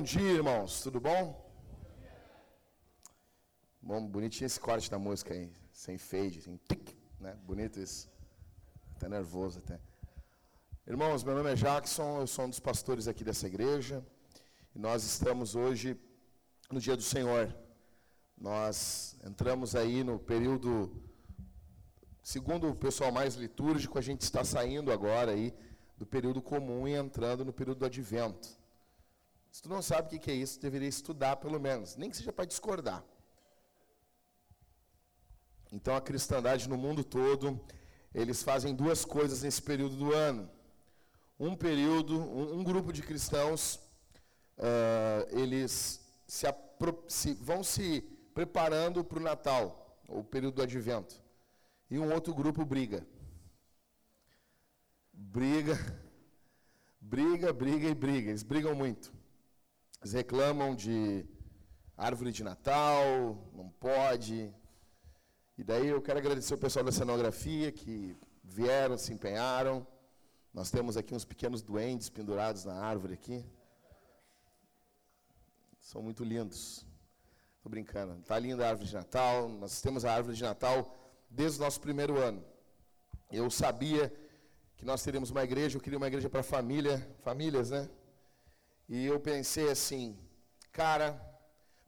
Bom dia, irmãos. Tudo bom? Bom, bonitinho esse corte da música aí, sem fade, sem tic, né? Bonito isso. Até nervoso até. Irmãos, meu nome é Jackson, eu sou um dos pastores aqui dessa igreja. E nós estamos hoje no dia do Senhor. Nós entramos aí no período segundo o pessoal mais litúrgico, a gente está saindo agora aí do período comum e entrando no período do advento. Se tu não sabe o que é isso, deveria estudar pelo menos, nem que seja para discordar. Então a cristandade no mundo todo, eles fazem duas coisas nesse período do ano. Um período, um, um grupo de cristãos, uh, eles se, se, vão se preparando para o Natal, o período do Advento. E um outro grupo briga. Briga, briga, briga e briga. Eles brigam muito. Eles reclamam de árvore de Natal, não pode, e daí eu quero agradecer o pessoal da cenografia que vieram, se empenharam. Nós temos aqui uns pequenos duendes pendurados na árvore aqui. São muito lindos. Estou brincando. Está linda a árvore de Natal. Nós temos a árvore de Natal desde o nosso primeiro ano. Eu sabia que nós teríamos uma igreja, eu queria uma igreja para família, famílias, né? E eu pensei assim, cara,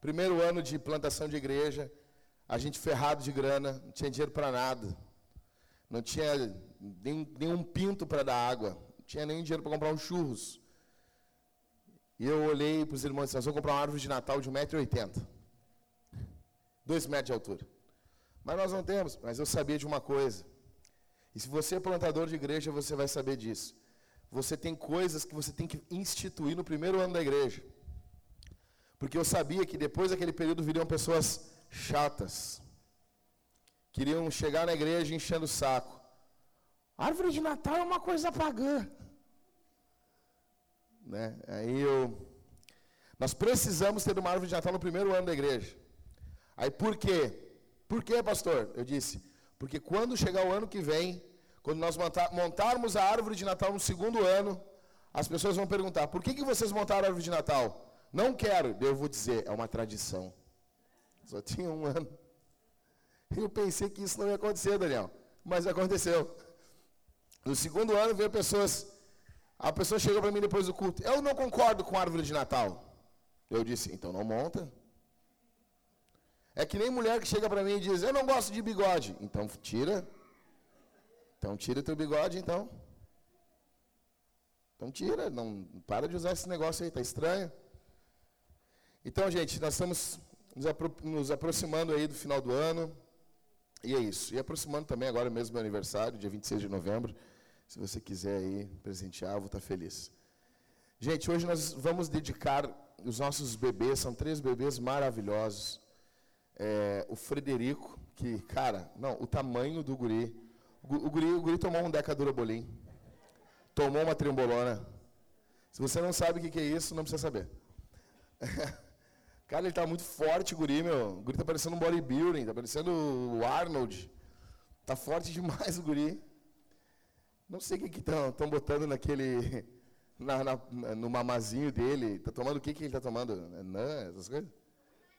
primeiro ano de plantação de igreja, a gente ferrado de grana, não tinha dinheiro para nada. Não tinha nenhum, nenhum pinto para dar água. Não tinha nem dinheiro para comprar uns churros. E eu olhei para os irmãos e disse, vamos comprar uma árvore de Natal de 1,80m. 2 metros de altura. Mas nós não temos. Mas eu sabia de uma coisa. E se você é plantador de igreja, você vai saber disso. Você tem coisas que você tem que instituir no primeiro ano da igreja. Porque eu sabia que depois daquele período viriam pessoas chatas. Queriam chegar na igreja enchendo o saco. Árvore de Natal é uma coisa pagã. Né? Aí eu. Nós precisamos ter uma árvore de Natal no primeiro ano da igreja. Aí por quê? Por quê, pastor? Eu disse, porque quando chegar o ano que vem, quando nós montarmos a árvore de Natal no segundo ano, as pessoas vão perguntar: por que, que vocês montaram a árvore de Natal? Não quero. Eu vou dizer: é uma tradição. Só tinha um ano. Eu pensei que isso não ia acontecer, Daniel. Mas aconteceu. No segundo ano veio pessoas. A pessoa chegou para mim depois do culto. Eu não concordo com a árvore de Natal. Eu disse, então não monta. É que nem mulher que chega para mim e diz, eu não gosto de bigode. Então tira. Então tira teu bigode, então. Então tira. Não para de usar esse negócio aí, tá estranho. Então, gente, nós estamos nos, apro nos aproximando aí do final do ano. E é isso. E aproximando também agora mesmo meu aniversário, dia 26 de novembro. Se você quiser aí presentear, vou estar feliz. Gente, hoje nós vamos dedicar os nossos bebês, são três bebês maravilhosos. É, o Frederico, que, cara, não, o tamanho do guri. O, guri, o guri tomou um decadura bolim. Tomou uma trembolona. Se você não sabe o que, é isso, não precisa saber. Cara, ele tá muito forte, guri, meu. O guri tá parecendo um bodybuilding, tá parecendo o Arnold. Tá forte demais o guri. Não sei o que estão botando naquele. Na, na, no mamazinho dele. Tá tomando o que, que ele tá tomando? Não, essas coisas?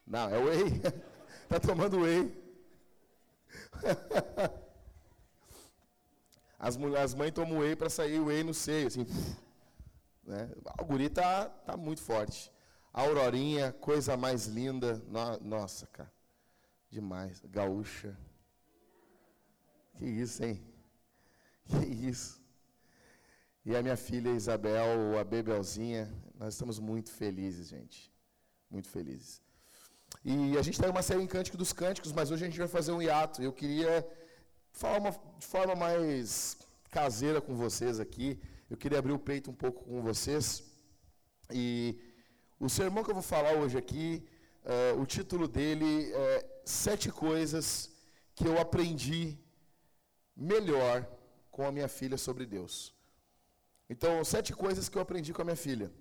Não, é whey. tá tomando whey. As, as mães tomam whey para sair whey no seio, assim. Né? O guri tá, tá muito forte. A Aurorinha, coisa mais linda. nossa, cara. Demais. Gaúcha. Que isso, hein? Que isso. E a minha filha Isabel, a Bebelzinha, nós estamos muito felizes, gente. Muito felizes. E a gente está em uma série em Cântico dos Cânticos, mas hoje a gente vai fazer um hiato. Eu queria falar uma, de forma mais caseira com vocês aqui. Eu queria abrir o peito um pouco com vocês. E o sermão que eu vou falar hoje aqui, uh, o título dele é Sete Coisas que eu aprendi melhor com a minha filha sobre Deus. Então, sete coisas que eu aprendi com a minha filha.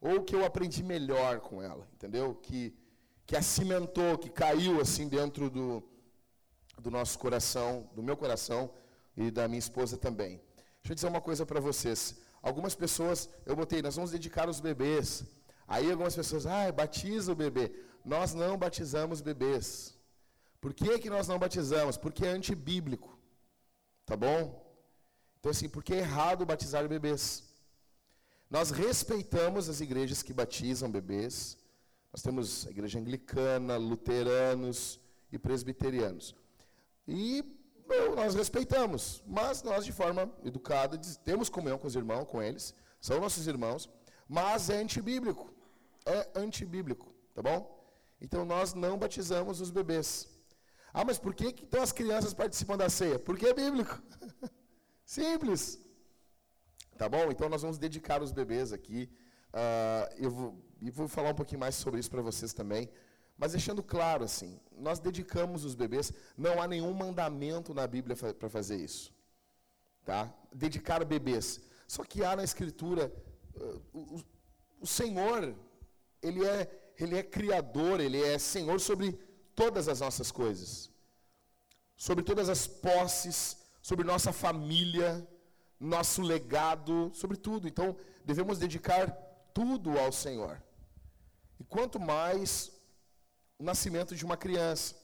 Ou que eu aprendi melhor com ela, entendeu? Que, que acimentou, que caiu assim dentro do, do nosso coração, do meu coração e da minha esposa também. Deixa eu dizer uma coisa para vocês. Algumas pessoas, eu botei, nós vamos dedicar os bebês Aí algumas pessoas, ah, batiza o bebê. Nós não batizamos bebês. Por que, que nós não batizamos? Porque é antibíblico. Tá bom? Então, assim, porque é errado batizar bebês. Nós respeitamos as igrejas que batizam bebês. Nós temos a igreja anglicana, luteranos e presbiterianos. E nós respeitamos, mas nós, de forma educada, temos comunhão com os irmãos, com eles, são nossos irmãos, mas é antibíblico. É antibíblico, tá bom? Então nós não batizamos os bebês. Ah, mas por que, então as crianças participam da ceia? Porque é bíblico. Simples. Tá bom? Então nós vamos dedicar os bebês aqui. Uh, eu vou, e vou falar um pouquinho mais sobre isso para vocês também. Mas deixando claro, assim, nós dedicamos os bebês, não há nenhum mandamento na Bíblia para fazer isso. Tá? Dedicar bebês. Só que há na Escritura, uh, o, o Senhor, Ele é, Ele é Criador, Ele é Senhor sobre todas as nossas coisas. Sobre todas as posses, sobre nossa família, nosso legado, sobre tudo. Então, devemos dedicar tudo ao Senhor. E quanto mais o nascimento de uma criança.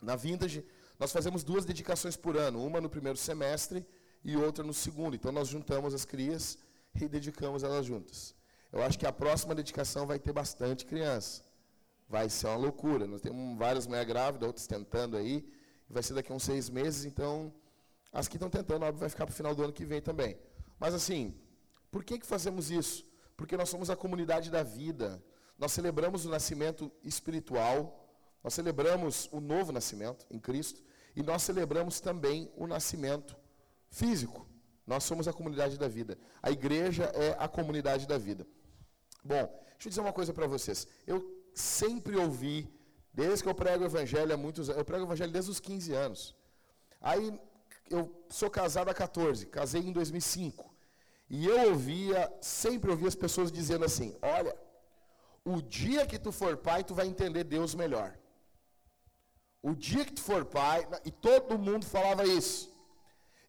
Na Vintage, nós fazemos duas dedicações por ano, uma no primeiro semestre e outra no segundo. Então nós juntamos as crias e dedicamos elas juntas. Eu acho que a próxima dedicação vai ter bastante criança. Vai ser uma loucura. Nós temos várias mulheres grávidas, outras tentando aí. Vai ser daqui a uns seis meses, então as que estão tentando, óbvio, vai ficar para o final do ano que vem também. Mas assim, por que, que fazemos isso? Porque nós somos a comunidade da vida. Nós celebramos o nascimento espiritual, nós celebramos o novo nascimento em Cristo, e nós celebramos também o nascimento físico. Nós somos a comunidade da vida. A igreja é a comunidade da vida. Bom, deixa eu dizer uma coisa para vocês. Eu sempre ouvi, desde que eu prego o evangelho há muitos anos, eu prego o evangelho desde os 15 anos. Aí eu sou casado há 14, casei em 2005. E eu ouvia, sempre ouvia as pessoas dizendo assim: "Olha, o dia que tu for pai, tu vai entender Deus melhor. O dia que tu for pai, e todo mundo falava isso.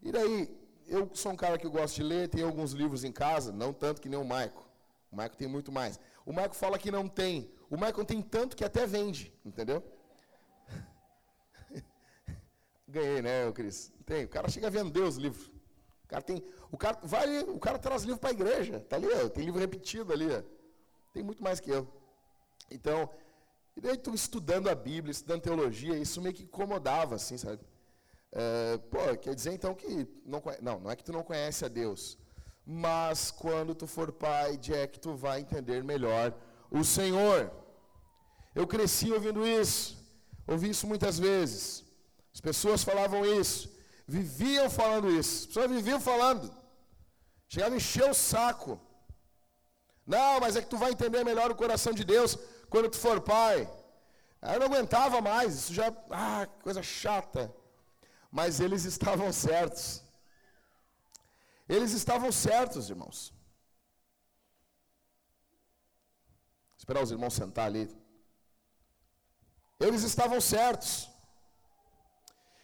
E daí, eu sou um cara que gosto de ler, tenho alguns livros em casa, não tanto que nem o Maico. O Maico tem muito mais. O Maico fala que não tem. O Maico tem tanto que até vende, entendeu? Ganhei, né, Cris? Tem. O cara chega a vender os livros. O cara tem, o cara vai, o cara traz livro para a igreja, tá ali, ó, tem livro repetido ali, ó. Tem muito mais que eu. Então, e daí tu estudando a Bíblia, estudando teologia, isso meio que incomodava, assim, sabe? É, pô, quer dizer então que não, não, não é que tu não conhece a Deus, mas quando tu for pai, é que tu vai entender melhor o Senhor. Eu cresci ouvindo isso, ouvi isso muitas vezes. As pessoas falavam isso, viviam falando isso, as pessoas viviam falando. Chegava a encher o saco. Não, mas é que tu vai entender melhor o coração de Deus quando tu for pai. Aí eu não aguentava mais, isso já, ah, coisa chata. Mas eles estavam certos. Eles estavam certos, irmãos. Esperar os irmãos sentar ali. Eles estavam certos.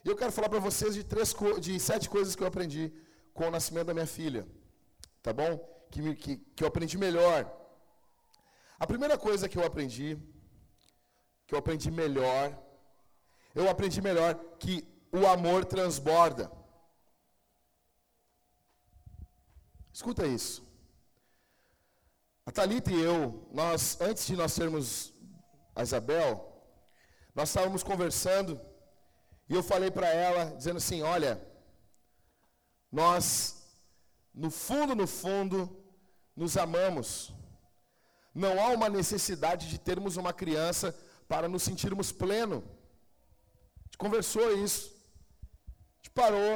E eu quero falar para vocês de, três, de sete coisas que eu aprendi com o nascimento da minha filha. Tá bom? Que, que, que eu aprendi melhor. A primeira coisa que eu aprendi, que eu aprendi melhor, eu aprendi melhor que o amor transborda. Escuta isso. A Thalita e eu, nós, antes de nós sermos a Isabel, nós estávamos conversando e eu falei para ela, dizendo assim: olha, nós, no fundo, no fundo, nos amamos. Não há uma necessidade de termos uma criança para nos sentirmos pleno. A gente conversou isso. A gente parou.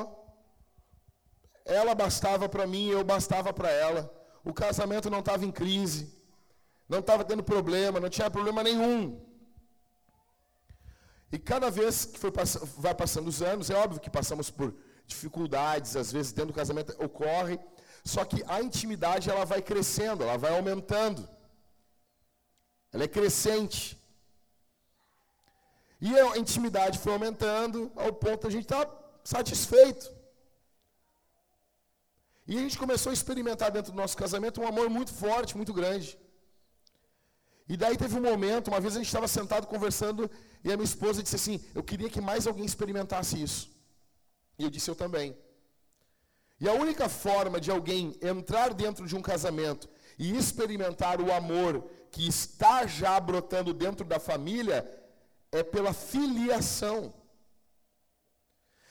Ela bastava para mim, eu bastava para ela. O casamento não estava em crise. Não estava tendo problema, não tinha problema nenhum. E cada vez que foi vai passando os anos, é óbvio que passamos por dificuldades, às vezes dentro do casamento ocorre, só que a intimidade ela vai crescendo, ela vai aumentando. Ela é crescente. E a intimidade foi aumentando ao ponto de a gente estar tá satisfeito. E a gente começou a experimentar dentro do nosso casamento um amor muito forte, muito grande. E daí teve um momento, uma vez a gente estava sentado conversando, e a minha esposa disse assim: Eu queria que mais alguém experimentasse isso. E eu disse: Eu também. E a única forma de alguém entrar dentro de um casamento e experimentar o amor que está já brotando dentro da família é pela filiação.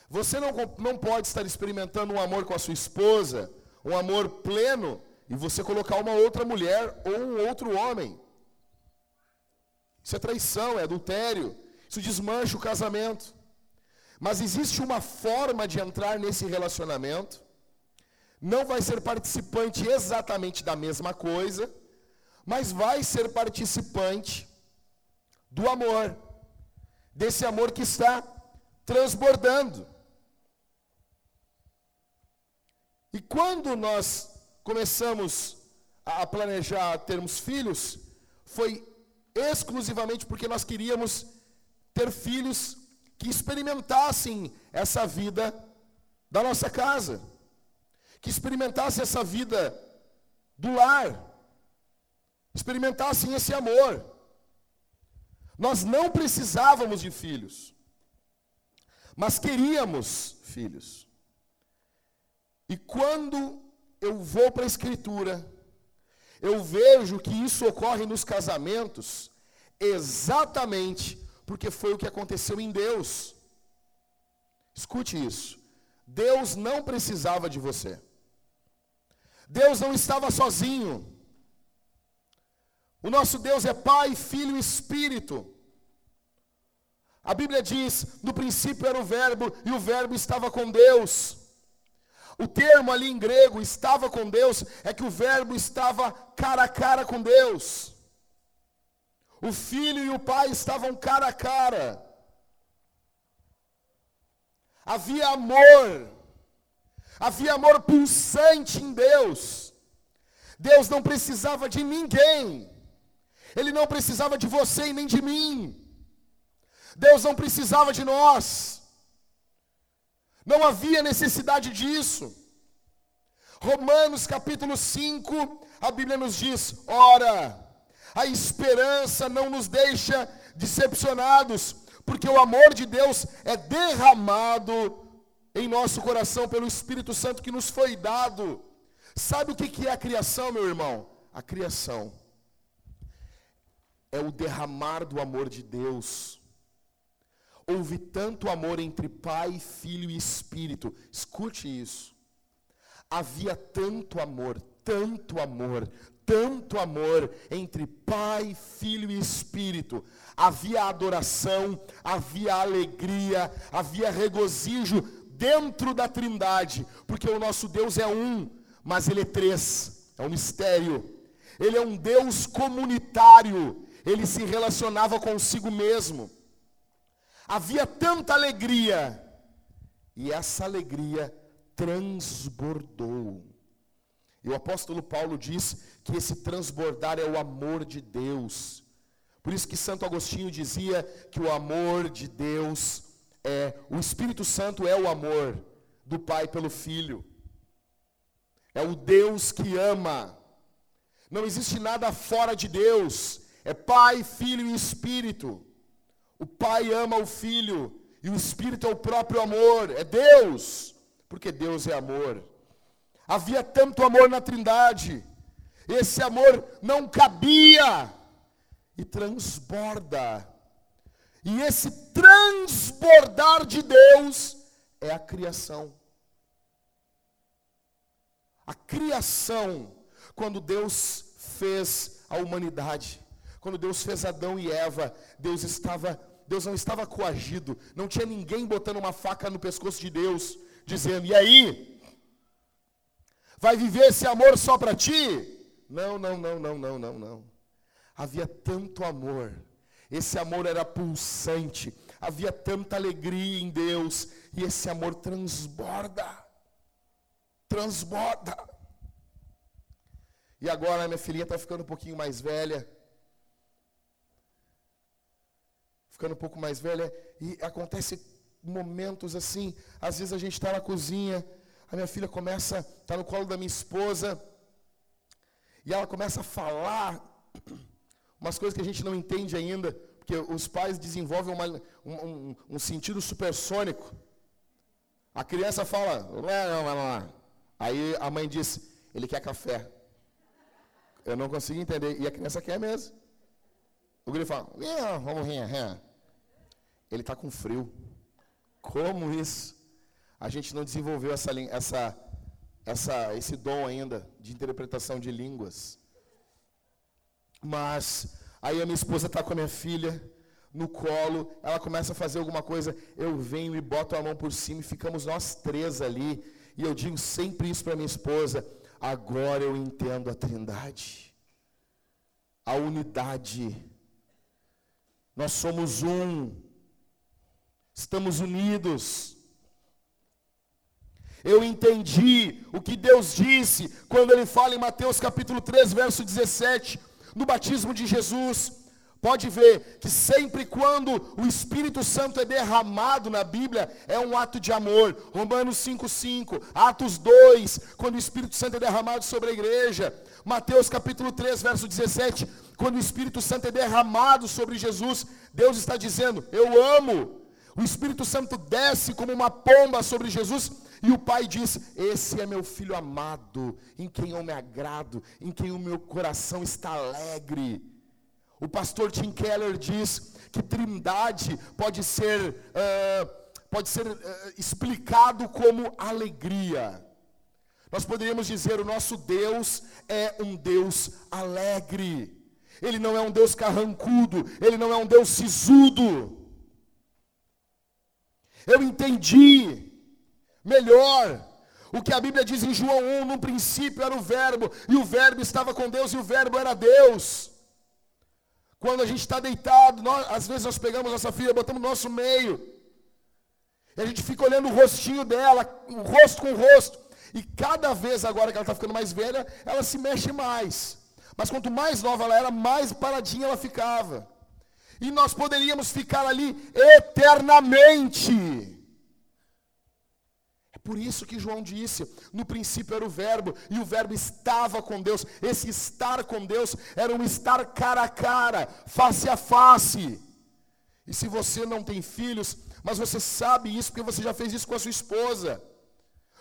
Você não, não pode estar experimentando um amor com a sua esposa, um amor pleno, e você colocar uma outra mulher ou um outro homem. Isso é traição, é adultério. Isso desmancha o casamento. Mas existe uma forma de entrar nesse relacionamento. Não vai ser participante exatamente da mesma coisa, mas vai ser participante do amor. Desse amor que está transbordando. E quando nós começamos a planejar termos filhos, foi exclusivamente porque nós queríamos ter filhos que experimentassem essa vida da nossa casa, que experimentassem essa vida do lar, experimentassem esse amor. Nós não precisávamos de filhos, mas queríamos filhos. E quando eu vou para a Escritura, eu vejo que isso ocorre nos casamentos exatamente porque foi o que aconteceu em Deus. Escute isso. Deus não precisava de você. Deus não estava sozinho. O nosso Deus é Pai, Filho e Espírito. A Bíblia diz: no princípio era o Verbo, e o Verbo estava com Deus. O termo ali em grego, estava com Deus, é que o verbo estava cara a cara com Deus. O filho e o pai estavam cara a cara. Havia amor. Havia amor pulsante em Deus. Deus não precisava de ninguém. Ele não precisava de você e nem de mim. Deus não precisava de nós. Não havia necessidade disso. Romanos capítulo 5, a Bíblia nos diz: ora, a esperança não nos deixa decepcionados, porque o amor de Deus é derramado em nosso coração pelo Espírito Santo que nos foi dado. Sabe o que é a criação, meu irmão? A criação é o derramar do amor de Deus houve tanto amor entre Pai, Filho e Espírito. Escute isso. Havia tanto amor, tanto amor, tanto amor entre Pai, Filho e Espírito. Havia adoração, havia alegria, havia regozijo dentro da Trindade, porque o nosso Deus é um, mas ele é três, é um mistério. Ele é um Deus comunitário, ele se relacionava consigo mesmo. Havia tanta alegria, e essa alegria transbordou. E o apóstolo Paulo diz que esse transbordar é o amor de Deus. Por isso que Santo Agostinho dizia que o amor de Deus é, o Espírito Santo é o amor do Pai pelo Filho. É o Deus que ama. Não existe nada fora de Deus. É Pai, Filho e Espírito. O Pai ama o Filho e o Espírito é o próprio amor, é Deus, porque Deus é amor. Havia tanto amor na Trindade, esse amor não cabia e transborda. E esse transbordar de Deus é a criação. A criação, quando Deus fez a humanidade, quando Deus fez Adão e Eva, Deus estava, Deus não estava coagido, não tinha ninguém botando uma faca no pescoço de Deus, dizendo: "E aí? Vai viver esse amor só para ti?" Não, não, não, não, não, não, não. Havia tanto amor. Esse amor era pulsante, havia tanta alegria em Deus, e esse amor transborda. Transborda. E agora minha filhinha está ficando um pouquinho mais velha. ficando um pouco mais velha, e acontece momentos assim, às vezes a gente está na cozinha, a minha filha começa, está no colo da minha esposa, e ela começa a falar umas coisas que a gente não entende ainda, porque os pais desenvolvem uma, um, um, um, sentido supersônico. A criança fala, aí a mãe diz, ele quer café. Eu não consigo entender, e a criança quer mesmo. O guri fala, vamos rir, ele está com frio. Como isso? A gente não desenvolveu essa, essa, essa, esse dom ainda de interpretação de línguas. Mas aí a minha esposa está com a minha filha no colo, ela começa a fazer alguma coisa, eu venho e boto a mão por cima e ficamos nós três ali. E eu digo sempre isso para minha esposa: agora eu entendo a trindade, a unidade. Nós somos um, estamos unidos. Eu entendi o que Deus disse quando Ele fala em Mateus capítulo 3, verso 17, no batismo de Jesus. Pode ver que sempre quando o Espírito Santo é derramado na Bíblia, é um ato de amor. Romanos 5,5, Atos 2, quando o Espírito Santo é derramado sobre a igreja. Mateus capítulo 3, verso 17, quando o Espírito Santo é derramado sobre Jesus, Deus está dizendo: Eu amo. O Espírito Santo desce como uma pomba sobre Jesus e o pai diz: Esse é meu filho amado, em quem eu me agrado, em quem o meu coração está alegre. O pastor Tim Keller diz que trindade pode ser, uh, pode ser uh, explicado como alegria. Nós poderíamos dizer: o nosso Deus é um Deus alegre. Ele não é um Deus carrancudo, ele não é um Deus sisudo. Eu entendi melhor o que a Bíblia diz em João 1, no princípio era o verbo, e o verbo estava com Deus, e o verbo era Deus. Quando a gente está deitado, nós, às vezes nós pegamos nossa filha, botamos no nosso meio, e a gente fica olhando o rostinho dela, o rosto com o rosto, e cada vez agora que ela está ficando mais velha, ela se mexe mais. Mas quanto mais nova ela era, mais paradinha ela ficava. E nós poderíamos ficar ali eternamente. Por isso que João disse: no princípio era o Verbo, e o Verbo estava com Deus. Esse estar com Deus era um estar cara a cara, face a face. E se você não tem filhos, mas você sabe isso porque você já fez isso com a sua esposa.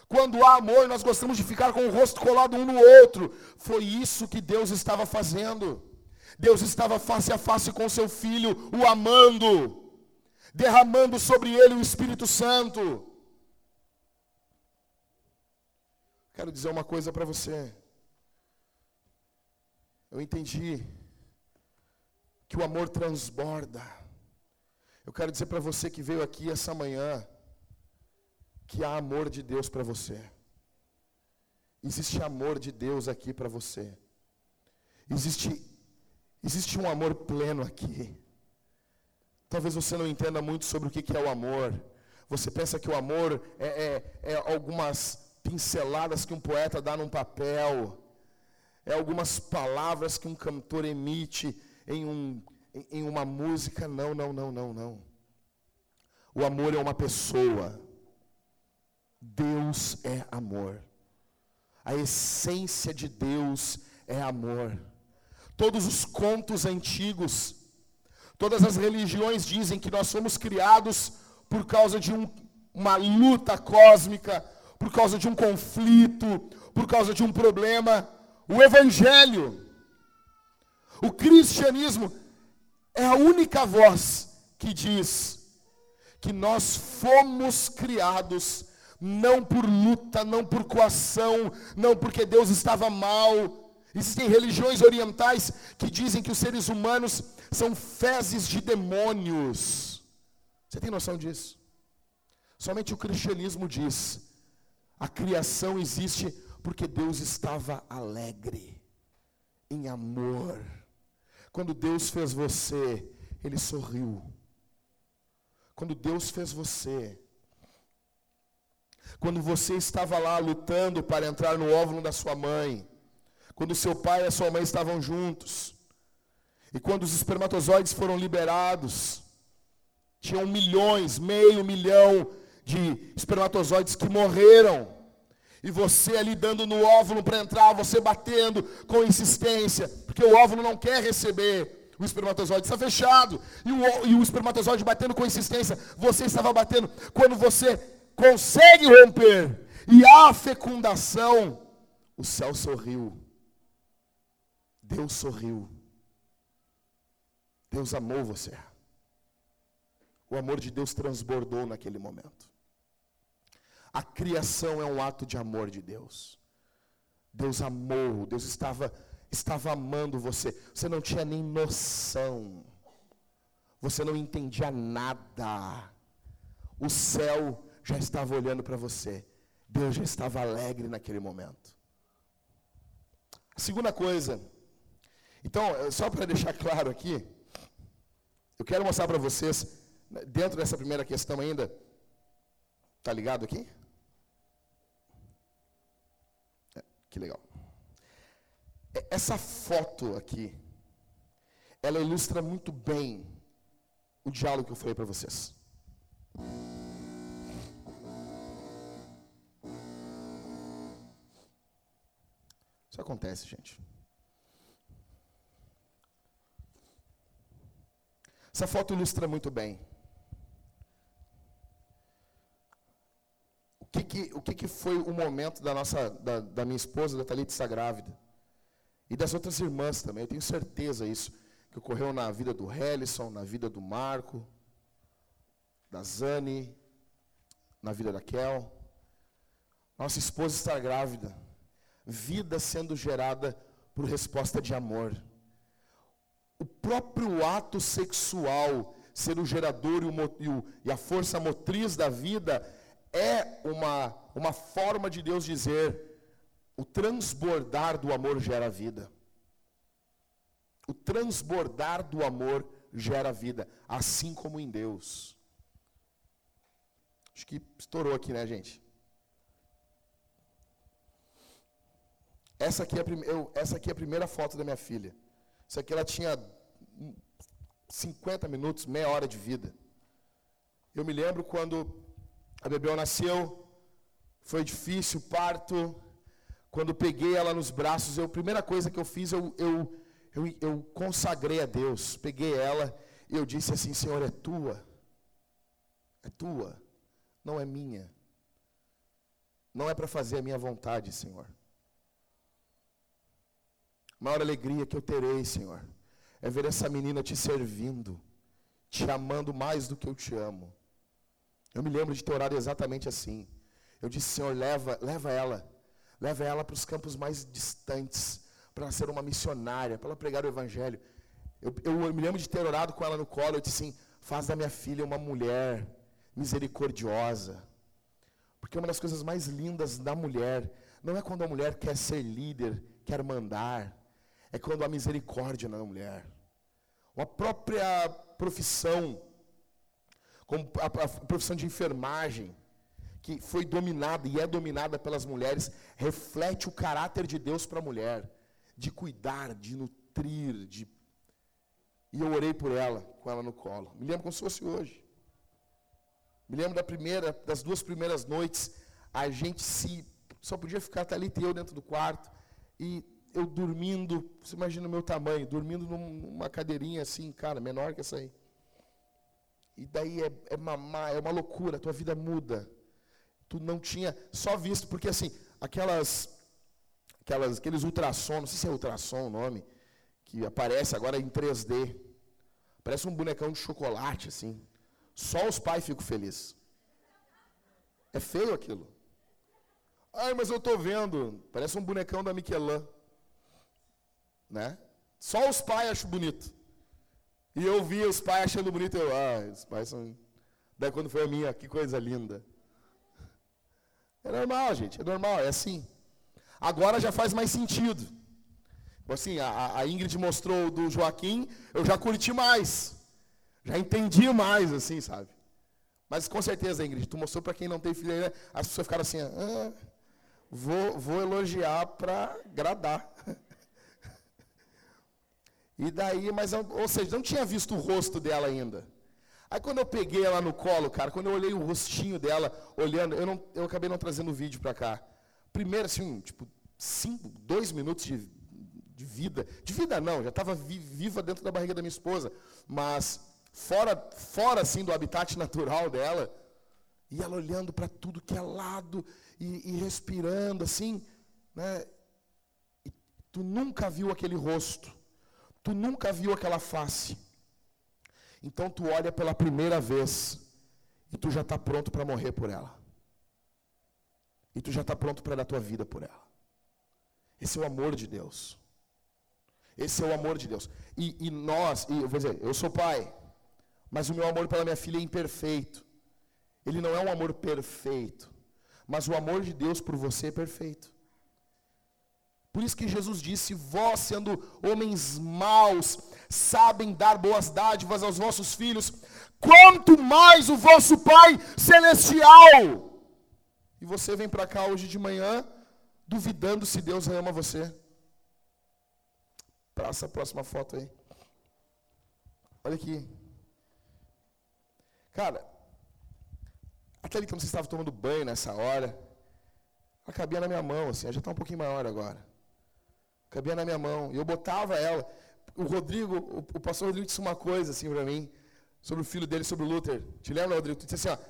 Quando há amor, nós gostamos de ficar com o rosto colado um no outro. Foi isso que Deus estava fazendo. Deus estava face a face com seu filho, o amando, derramando sobre ele o Espírito Santo. Quero dizer uma coisa para você. Eu entendi que o amor transborda. Eu quero dizer para você que veio aqui essa manhã que há amor de Deus para você. Existe amor de Deus aqui para você. Existe Existe um amor pleno aqui. Talvez você não entenda muito sobre o que é o amor. Você pensa que o amor é, é, é algumas pinceladas que um poeta dá num papel, é algumas palavras que um cantor emite em, um, em uma música. Não, não, não, não, não. O amor é uma pessoa. Deus é amor. A essência de Deus é amor. Todos os contos antigos, todas as religiões dizem que nós somos criados por causa de um, uma luta cósmica, por causa de um conflito, por causa de um problema. O Evangelho, o cristianismo, é a única voz que diz que nós fomos criados não por luta, não por coação, não porque Deus estava mal, Existem religiões orientais que dizem que os seres humanos são fezes de demônios. Você tem noção disso? Somente o cristianismo diz: a criação existe porque Deus estava alegre, em amor. Quando Deus fez você, Ele sorriu. Quando Deus fez você, quando você estava lá lutando para entrar no óvulo da sua mãe, quando seu pai e a sua mãe estavam juntos. E quando os espermatozoides foram liberados, tinham milhões, meio milhão de espermatozoides que morreram. E você ali dando no óvulo para entrar, você batendo com insistência, porque o óvulo não quer receber. O espermatozoide está fechado. E o, e o espermatozoide batendo com insistência. Você estava batendo. Quando você consegue romper e há fecundação, o céu sorriu. Deus sorriu. Deus amou você. O amor de Deus transbordou naquele momento. A criação é um ato de amor de Deus. Deus amou, Deus estava estava amando você. Você não tinha nem noção. Você não entendia nada. O céu já estava olhando para você. Deus já estava alegre naquele momento. A segunda coisa, então, só para deixar claro aqui, eu quero mostrar para vocês, dentro dessa primeira questão ainda, tá ligado aqui? É, que legal. Essa foto aqui, ela ilustra muito bem o diálogo que eu falei para vocês. Isso acontece, gente. Essa foto ilustra muito bem. Que, que, o que, que foi o momento da nossa, da, da minha esposa, da Thalita, grávida? E das outras irmãs também, eu tenho certeza isso, que ocorreu na vida do Hellison, na vida do Marco, da Zane, na vida da Kel. Nossa esposa está grávida. Vida sendo gerada por resposta de amor o próprio ato sexual ser o gerador e, o, e, a força motriz da vida é uma, uma forma de Deus dizer: o transbordar do amor gera vida. O transbordar do amor gera vida, assim como em Deus. Acho que estourou aqui, né, gente? Essa aqui, é a, eu, essa aqui é a primeira foto da minha filha. Isso aqui ela tinha 50 minutos, meia hora de vida. Eu me lembro quando a Bebel nasceu, foi difícil o parto. Quando peguei ela nos braços, eu, a primeira coisa que eu fiz, eu, eu, eu, eu consagrei a Deus. Peguei ela e eu disse assim: Senhor, é tua. É tua, não é minha. Não é para fazer a minha vontade, Senhor. A maior alegria que eu terei, Senhor, é ver essa menina te servindo, te amando mais do que eu te amo. Eu me lembro de ter orado exatamente assim. Eu disse, Senhor, leva, leva ela, leva ela para os campos mais distantes, para ser uma missionária, para ela pregar o Evangelho. Eu, eu, eu, me lembro de ter orado com ela no colo, eu disse assim, faz da minha filha uma mulher misericordiosa. Porque uma das coisas mais lindas da mulher, não é quando a mulher quer ser líder, quer mandar, é quando há misericórdia na mulher. Uma própria profissão, como a, a profissão de enfermagem, que foi dominada e é dominada pelas mulheres, reflete o caráter de Deus para a mulher, de cuidar, de nutrir, de e eu orei por ela, com ela no colo. Me lembro como se fosse hoje. Me lembro da primeira, das duas primeiras noites, a gente se só podia ficar ali e eu dentro do quarto e eu dormindo, você imagina o meu tamanho, dormindo numa cadeirinha assim, cara, menor que essa aí. E daí é, é mamar, é uma loucura, tua vida muda. Tu não tinha só visto, porque assim, aquelas, aquelas aqueles ultrassom, não sei se é ultrassom o nome, que aparece agora em 3D. Parece um bonecão de chocolate, assim. Só os pais ficam felizes. É feio aquilo. Ai, mas eu estou vendo. Parece um bonecão da Michelin. Né? Só os pais acham bonito. E eu via os pais achando bonito, eu, ah, os pais são. Daí quando foi a minha, que coisa linda. É normal, gente, é normal, é assim. Agora já faz mais sentido. Tipo assim, a, a Ingrid mostrou do Joaquim, eu já curti mais. Já entendi mais, assim, sabe? Mas com certeza, Ingrid, tu mostrou para quem não tem filho ainda, as pessoas ficaram assim, ah, vou, vou elogiar para agradar. E daí, mas, ou seja, não tinha visto o rosto dela ainda. Aí quando eu peguei ela no colo, cara, quando eu olhei o rostinho dela, olhando, eu, não, eu acabei não trazendo o vídeo para cá. Primeiro, assim, tipo, cinco, dois minutos de de vida. De vida não, já estava vi, viva dentro da barriga da minha esposa. Mas fora, fora assim do habitat natural dela. E ela olhando para tudo que é lado e, e respirando assim, né? E tu nunca viu aquele rosto. Tu nunca viu aquela face. Então tu olha pela primeira vez e tu já está pronto para morrer por ela. E tu já está pronto para dar tua vida por ela. Esse é o amor de Deus. Esse é o amor de Deus. E, e nós, e eu vou dizer, eu sou pai, mas o meu amor pela minha filha é imperfeito. Ele não é um amor perfeito, mas o amor de Deus por você é perfeito. Por isso que Jesus disse: Vós, sendo homens maus, sabem dar boas dádivas aos vossos filhos, quanto mais o vosso Pai Celestial. E você vem para cá hoje de manhã duvidando se Deus ama você. Passa a próxima foto aí. Olha aqui. Cara, aquele que você estava tomando banho nessa hora, ela cabia na minha mão, assim, já está um pouquinho maior agora. Cabia na minha mão. E eu botava ela. O Rodrigo, o, pastor Rodrigo disse uma coisa assim para mim, sobre o filho dele, sobre o Luther. Te lembra, Rodrigo? Tu disse assim, ó,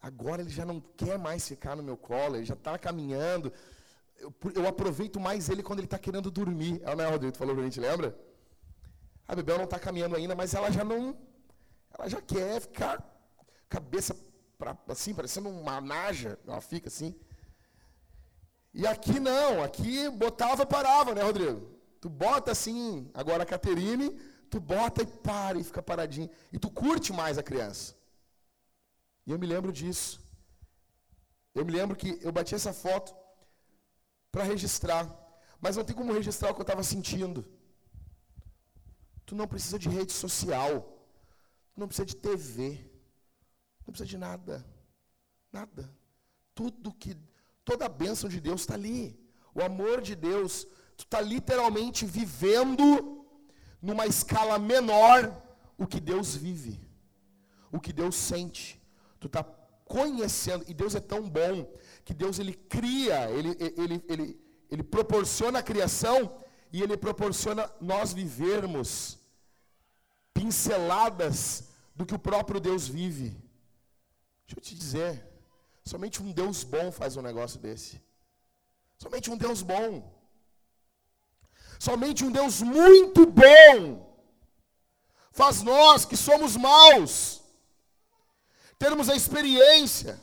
agora ele já não quer mais ficar no meu colo, ele já está caminhando eu, eu, aproveito mais ele quando ele está querendo dormir. Ela não é, Rodrigo, tu falou pra gente, lembra? A Bebel não está caminhando ainda, mas ela já não. Ela já quer ficar cabeça pra, assim, parecendo uma naja. Ela fica assim. E aqui não, aqui botava e parava, né, Rodrigo? Tu bota assim, agora a Caterine, tu bota e para e fica paradinho. E tu curte mais a criança. E eu me lembro disso. Eu me lembro que eu bati essa foto para registrar. Mas não tem como registrar o que eu estava sentindo. Tu não precisa de rede social. Tu não precisa de TV. Não precisa de nada. Nada. Tudo que. Toda a bênção de Deus está ali. O amor de Deus. Tu está literalmente vivendo numa escala menor o que Deus vive. O que Deus sente. Tu está conhecendo. E Deus é tão bom que Deus ele cria, ele, ele, ele, ele proporciona a criação e ele proporciona nós vivermos pinceladas do que o próprio Deus vive. Deixa eu te dizer, somente um Deus bom faz um negócio desse. Somente um Deus bom. Somente um Deus muito bom faz nós que somos maus termos a experiência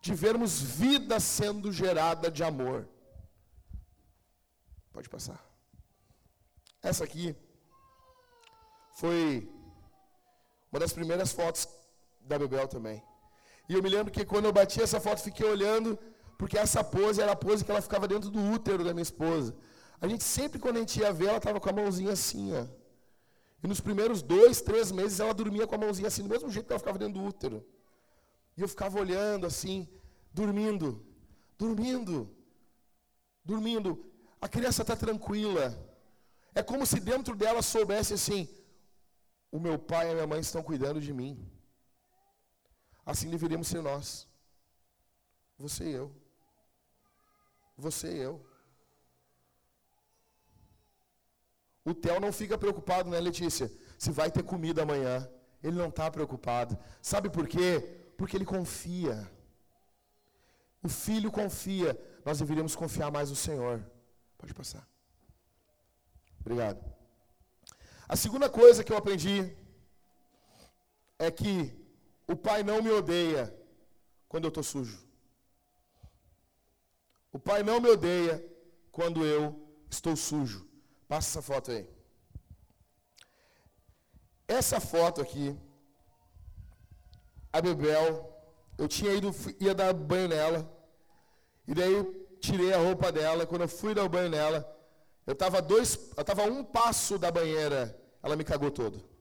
de vermos vida sendo gerada de amor. Pode passar. Essa aqui foi uma das primeiras fotos da Bebel também. E eu me lembro que quando eu bati essa foto, fiquei olhando, porque essa pose era a pose que ela ficava dentro do útero da minha esposa. A gente sempre, quando a gente ia ver, ela estava com a mãozinha assim, ó. E nos primeiros dois, três meses, ela dormia com a mãozinha assim, do mesmo jeito que ela ficava dentro do útero. E eu ficava olhando assim, dormindo, dormindo, dormindo. A criança está tranquila. É como se dentro dela soubesse assim: o meu pai e a minha mãe estão cuidando de mim. Assim deveríamos ser nós. Você e eu. Você e eu. O Theo não fica preocupado, né, Letícia? Se vai ter comida amanhã. Ele não está preocupado. Sabe por quê? Porque ele confia. O filho confia. Nós deveríamos confiar mais no Senhor. Pode passar. Obrigado. A segunda coisa que eu aprendi é que o pai não me odeia quando eu estou sujo. O pai não me odeia quando eu estou sujo. Passa essa foto aí. Essa foto aqui a Bebel, eu tinha ido, ia dar banho nela, e daí tirei a roupa dela, quando eu fui dar banho nela, eu estava dois, eu estava um passo da banheira, ela me cagou todo.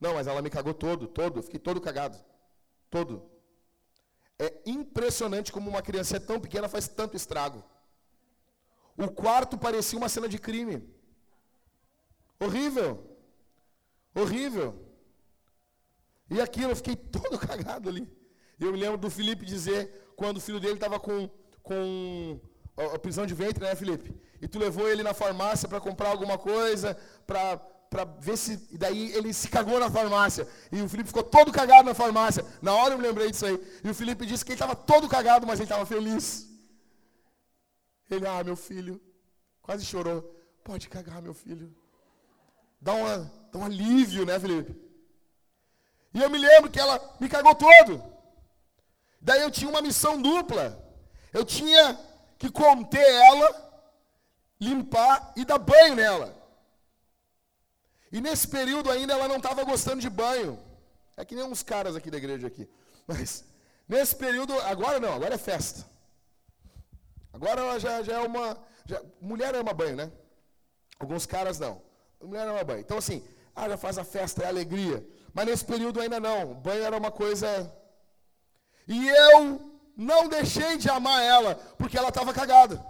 Não, mas ela me cagou todo, todo, fiquei todo cagado. Todo. É impressionante como uma criança é tão pequena faz tanto estrago. O quarto parecia uma cena de crime. Horrível. Horrível. E aquilo, eu fiquei todo cagado ali. Eu me lembro do Felipe dizer, quando o filho dele estava com, com a prisão de ventre, né, Felipe? E tu levou ele na farmácia para comprar alguma coisa, para para ver se. E daí ele se cagou na farmácia. E o Felipe ficou todo cagado na farmácia. Na hora eu me lembrei disso aí. E o Felipe disse que ele estava todo cagado, mas ele estava feliz. Ele, ah, meu filho, quase chorou. Pode cagar, meu filho. Dá, uma, dá um alívio, né, Felipe? E eu me lembro que ela me cagou todo. Daí eu tinha uma missão dupla. Eu tinha que conter ela, limpar e dar banho nela. E nesse período ainda ela não estava gostando de banho. É que nem uns caras aqui da igreja aqui. Mas nesse período, agora não, agora é festa. Agora ela já, já é uma. Já, mulher ama banho, né? Alguns caras não. Mulher ama banho. Então assim, ah, já faz a festa, é alegria. Mas nesse período ainda não. Banho era uma coisa. E eu não deixei de amar ela, porque ela estava cagada.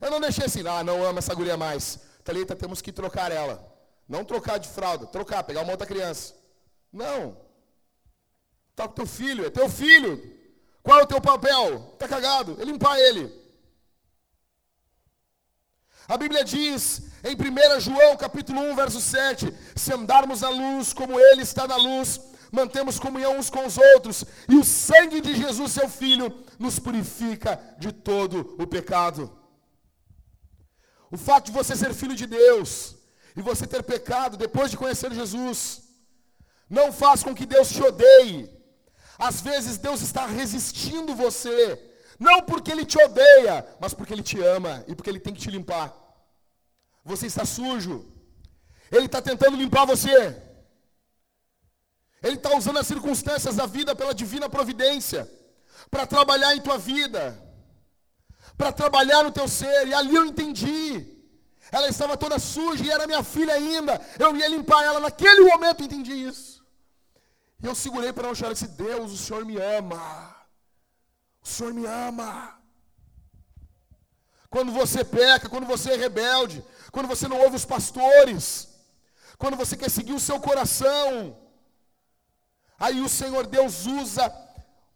Eu não deixei assim, ah, não amo essa guria mais. Thalita, temos que trocar ela. Não trocar de fralda, trocar, pegar uma outra criança. Não. Tá com teu filho, é teu filho. Qual é o teu papel? Tá cagado, é limpar ele. A Bíblia diz em 1 João capítulo 1, verso 7, se andarmos na luz como ele está na luz, mantemos comunhão uns com os outros, e o sangue de Jesus, seu filho, nos purifica de todo o pecado. O fato de você ser filho de Deus, e você ter pecado depois de conhecer Jesus, não faz com que Deus te odeie. Às vezes Deus está resistindo você, não porque Ele te odeia, mas porque Ele te ama e porque Ele tem que te limpar. Você está sujo, Ele está tentando limpar você. Ele está usando as circunstâncias da vida pela divina providência, para trabalhar em tua vida, para trabalhar no teu ser, e ali eu entendi ela estava toda suja e era minha filha ainda. Eu ia limpar ela. Naquele momento entendi isso. E eu segurei para não chorar disse: Deus, o Senhor me ama. O Senhor me ama. Quando você peca, quando você é rebelde, quando você não ouve os pastores, quando você quer seguir o seu coração, aí o Senhor Deus usa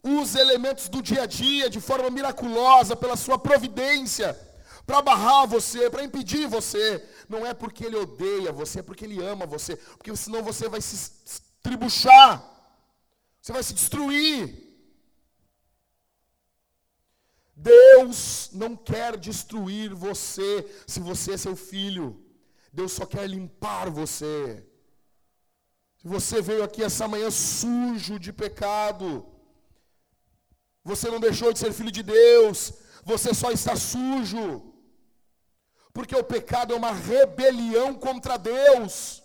os elementos do dia a dia de forma miraculosa pela sua providência para barrar você, para impedir você. Não é porque ele odeia você, é porque ele ama você. Porque senão você vai se tribuchar. Você vai se destruir. Deus não quer destruir você se você é seu filho. Deus só quer limpar você. Se você veio aqui essa manhã sujo de pecado, você não deixou de ser filho de Deus, você só está sujo. Porque o pecado é uma rebelião contra Deus.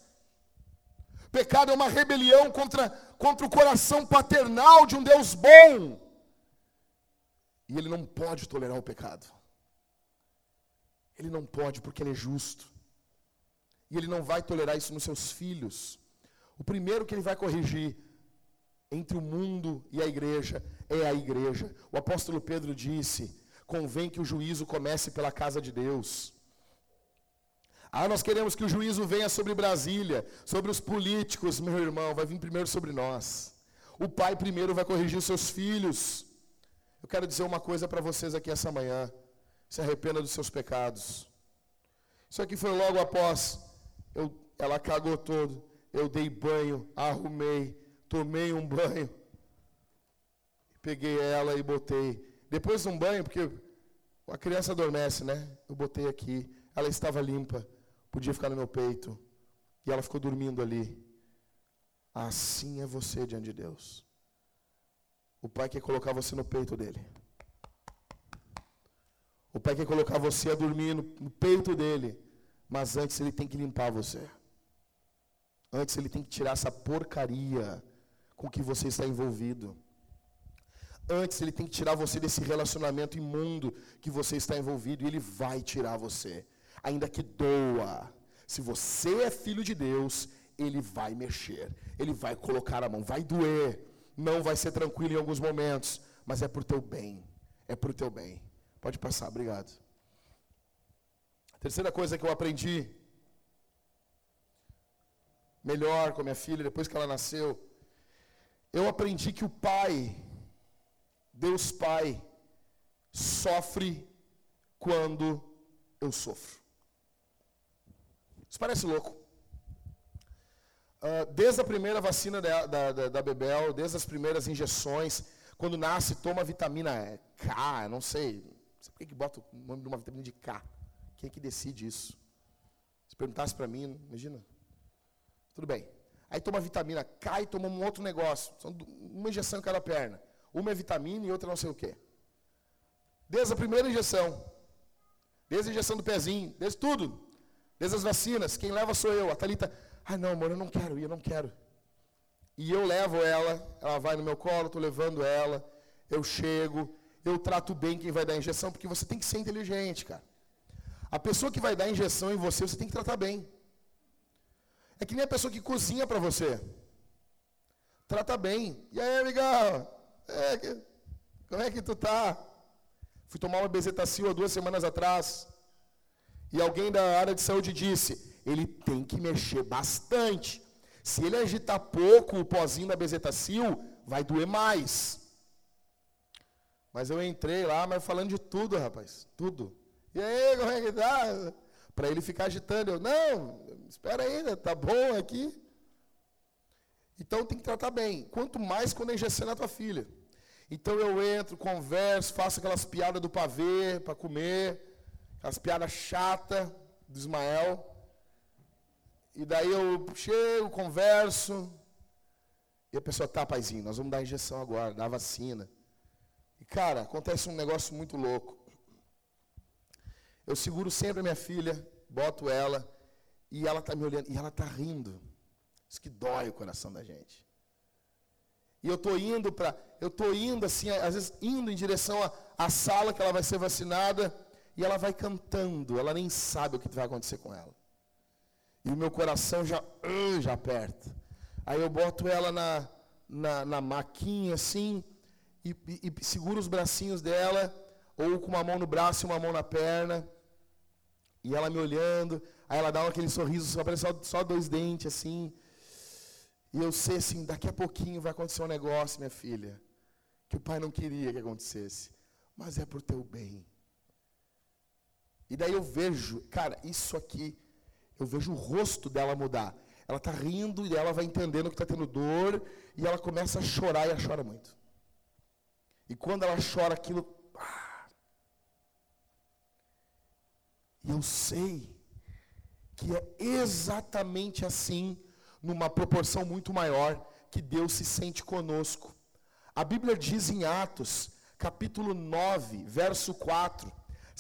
Pecado é uma rebelião contra, contra o coração paternal de um Deus bom. E ele não pode tolerar o pecado. Ele não pode porque ele é justo. E ele não vai tolerar isso nos seus filhos. O primeiro que ele vai corrigir entre o mundo e a igreja é a igreja. O apóstolo Pedro disse: convém que o juízo comece pela casa de Deus. Ah, nós queremos que o juízo venha sobre Brasília, sobre os políticos, meu irmão, vai vir primeiro sobre nós. O pai primeiro vai corrigir seus filhos. Eu quero dizer uma coisa para vocês aqui essa manhã. Se arrependa dos seus pecados. Isso aqui foi logo após eu, ela cagou todo. Eu dei banho, arrumei, tomei um banho. Peguei ela e botei. Depois de um banho, porque a criança adormece, né? Eu botei aqui. Ela estava limpa podia ficar no meu peito. E ela ficou dormindo ali. Assim é você diante de Deus. O Pai quer colocar você no peito dele. O Pai quer colocar você a dormir no, peito dele. Mas antes ele tem que limpar você. Antes ele tem que tirar essa porcaria com que você está envolvido. Antes ele tem que tirar você desse relacionamento imundo que você está envolvido. E ele vai tirar você ainda que doa. Se você é filho de Deus, ele vai mexer, ele vai colocar a mão, vai doer, não vai ser tranquilo em alguns momentos, mas é o teu bem, é o teu bem. Pode passar, obrigado. terceira coisa que eu aprendi, melhor com a minha filha, depois que ela nasceu, eu aprendi que o pai, Deus Pai, sofre quando eu sofro. Isso parece louco. Uh, desde a primeira vacina da, da, da, da, Bebel, desde as primeiras injeções, quando nasce, toma vitamina K, não sei. Não sei por que, que bota o nome de uma vitamina de K. Quem é que decide isso? Se perguntasse para mim, imagina. Tudo bem. Aí toma vitamina K e toma um outro negócio. Uma injeção em cada perna. Uma é vitamina e outra não sei o quê. Desde a primeira injeção. Desde a injeção do pezinho. Desde tudo. Desde as vacinas. Quem leva sou eu. A Thalita ah, não, amor, eu não quero ir, eu não quero. E eu levo ela, ela vai no meu colo, estou levando ela, eu chego, eu trato bem quem vai dar a injeção, porque você tem que ser inteligente, cara. A pessoa que vai dar a injeção em você, você tem que tratar bem. É que nem a pessoa que cozinha para você. Trata bem. E aí, amigão? É, como é que tu tá? Fui tomar uma bezetacil há duas semanas atrás. E alguém da área de saúde disse: ele tem que mexer bastante. Se ele agitar pouco o pozinho da bezetacil, vai doer mais. Mas eu entrei lá, mas falando de tudo, rapaz, tudo. E aí, como é que tá? Para ele ficar agitando, eu, não, espera ainda, tá bom aqui. Então tem que tratar bem. Quanto mais quando injeção na tua filha. Então eu entro, converso, faço aquelas piadas do pavê para comer, aquelas piadas chatas do Ismael. E daí eu chego, converso. E a pessoa, tá, paizinho, nós vamos dar a injeção agora, dar a vacina. E, cara, acontece um negócio muito louco. Eu seguro sempre a minha filha, boto ela, e ela está me olhando, e ela está rindo. Isso que dói o coração da gente. E eu estou indo para, eu estou indo assim, às vezes indo em direção à sala que ela vai ser vacinada, e ela vai cantando, ela nem sabe o que vai acontecer com ela. E o meu coração já, uh, já aperta. Aí eu boto ela na, na, na maquinha assim, e, e, e seguro os bracinhos dela, ou com uma mão no braço e uma mão na perna. E ela me olhando, aí ela dá aquele sorriso, só só dois dentes assim. E eu sei assim, daqui a pouquinho vai acontecer um negócio, minha filha, que o pai não queria que acontecesse, mas é por teu bem. E daí eu vejo, cara, isso aqui eu vejo o rosto dela mudar. Ela está rindo e ela vai entendendo que está tendo dor e ela começa a chorar e ela chora muito. E quando ela chora aquilo. Ah, e eu sei que é exatamente assim, numa proporção muito maior, que Deus se sente conosco. A Bíblia diz em Atos, capítulo 9, verso 4: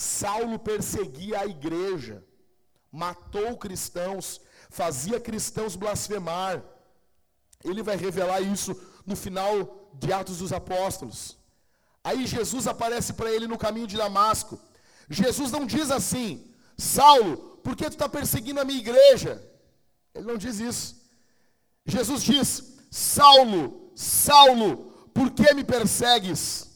Saulo perseguia a igreja matou cristãos, fazia cristãos blasfemar. Ele vai revelar isso no final de Atos dos Apóstolos. Aí Jesus aparece para ele no caminho de Damasco. Jesus não diz assim, Saulo, por que tu está perseguindo a minha igreja? Ele não diz isso. Jesus diz, Saulo, Saulo, por que me persegues?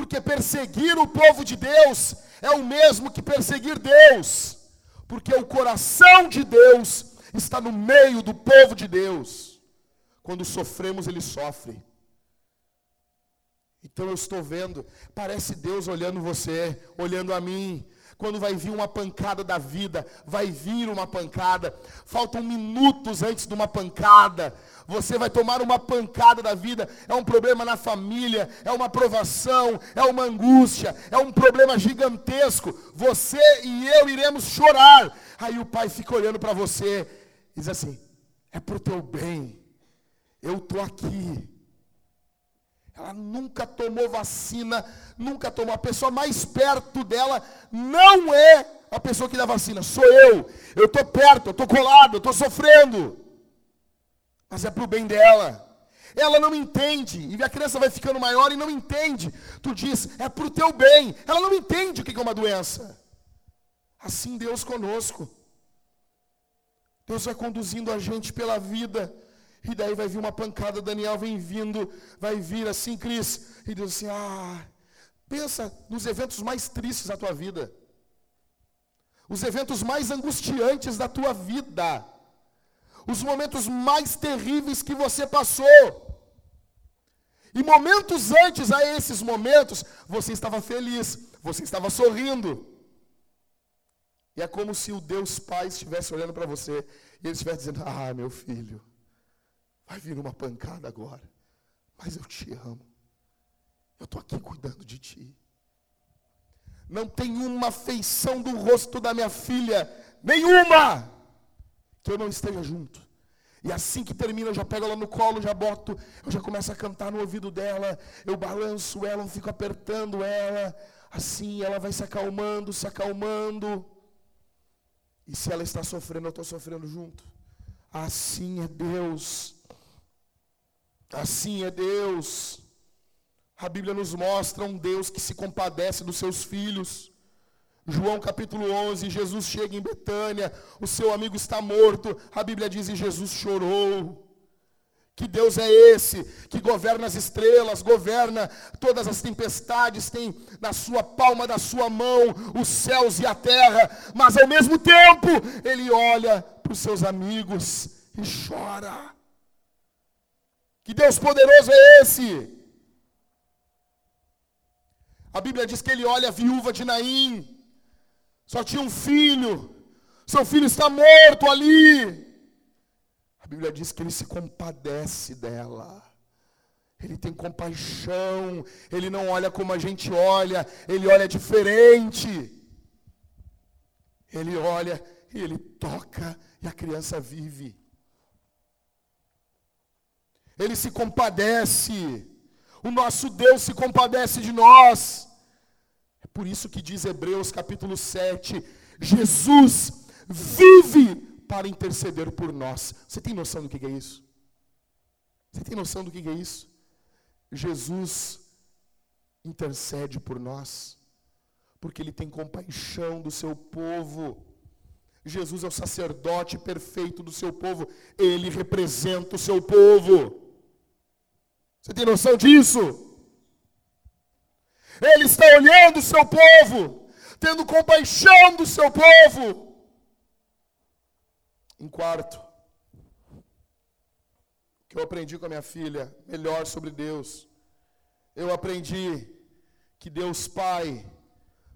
Porque perseguir o povo de Deus é o mesmo que perseguir Deus, porque o coração de Deus está no meio do povo de Deus. Quando sofremos, Ele sofre. Então eu estou vendo, parece Deus olhando você, olhando a mim, quando vai vir uma pancada da vida, vai vir uma pancada, faltam minutos antes de uma pancada, você vai tomar uma pancada da vida, é um problema na família, é uma provação, é uma angústia, é um problema gigantesco. Você e eu iremos chorar. Aí o pai fica olhando para você e diz assim: é para o teu bem, eu estou aqui. Ela nunca tomou vacina, nunca tomou. A pessoa mais perto dela não é a pessoa que dá vacina, sou eu. Eu estou perto, eu estou colado, eu estou sofrendo. Mas é para o bem dela. Ela não entende. E a criança vai ficando maior e não entende. Tu diz, é para o teu bem. Ela não entende o que é uma doença. Assim Deus conosco. Deus vai conduzindo a gente pela vida e daí vai vir uma pancada, Daniel vem vindo, vai vir assim, Cris, e Deus assim, ah, pensa nos eventos mais tristes da tua vida. Os eventos mais angustiantes da tua vida. Os momentos mais terríveis que você passou. E momentos antes a esses momentos, você estava feliz, você estava sorrindo. E é como se o Deus Pai estivesse olhando para você e ele estivesse dizendo: Ah, meu filho, vai vir uma pancada agora, mas eu te amo. Eu estou aqui cuidando de ti. Não tem uma feição do rosto da minha filha, nenhuma, que eu não esteja junto. E assim que termina, eu já pego ela no colo, já boto, eu já começo a cantar no ouvido dela, eu balanço ela, eu fico apertando ela, assim ela vai se acalmando, se acalmando. E se ela está sofrendo, eu estou sofrendo junto. Assim é Deus. Assim é Deus. A Bíblia nos mostra um Deus que se compadece dos seus filhos. João capítulo 11, Jesus chega em Betânia, o seu amigo está morto. A Bíblia diz: e Jesus chorou. Que Deus é esse que governa as estrelas, governa todas as tempestades, tem na sua palma da sua mão os céus e a terra, mas ao mesmo tempo ele olha para os seus amigos e chora. Que Deus poderoso é esse? A Bíblia diz que ele olha a viúva de Naim, só tinha um filho, seu filho está morto ali. A Bíblia diz que ele se compadece dela. Ele tem compaixão, ele não olha como a gente olha, ele olha diferente. Ele olha e ele toca e a criança vive. Ele se compadece. O nosso Deus se compadece de nós. Por isso que diz Hebreus capítulo 7, Jesus vive para interceder por nós. Você tem noção do que é isso? Você tem noção do que é isso? Jesus intercede por nós, porque Ele tem compaixão do seu povo. Jesus é o sacerdote perfeito do seu povo, Ele representa o seu povo. Você tem noção disso? Ele está olhando o seu povo, tendo compaixão do seu povo. Em quarto, que eu aprendi com a minha filha, melhor sobre Deus. Eu aprendi que Deus Pai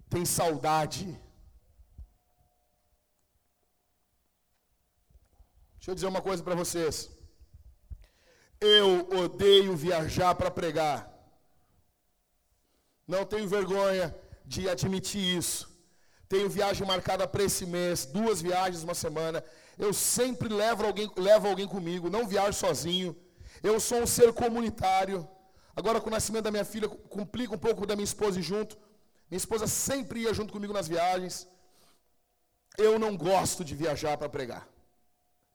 tem saudade. Deixa eu dizer uma coisa para vocês. Eu odeio viajar para pregar. Não tenho vergonha de admitir isso. Tenho viagem marcada para esse mês, duas viagens uma semana. Eu sempre levo alguém, levo alguém comigo, não viajo sozinho. Eu sou um ser comunitário. Agora, com o nascimento da minha filha, complica um pouco da minha esposa junto. Minha esposa sempre ia junto comigo nas viagens. Eu não gosto de viajar para pregar.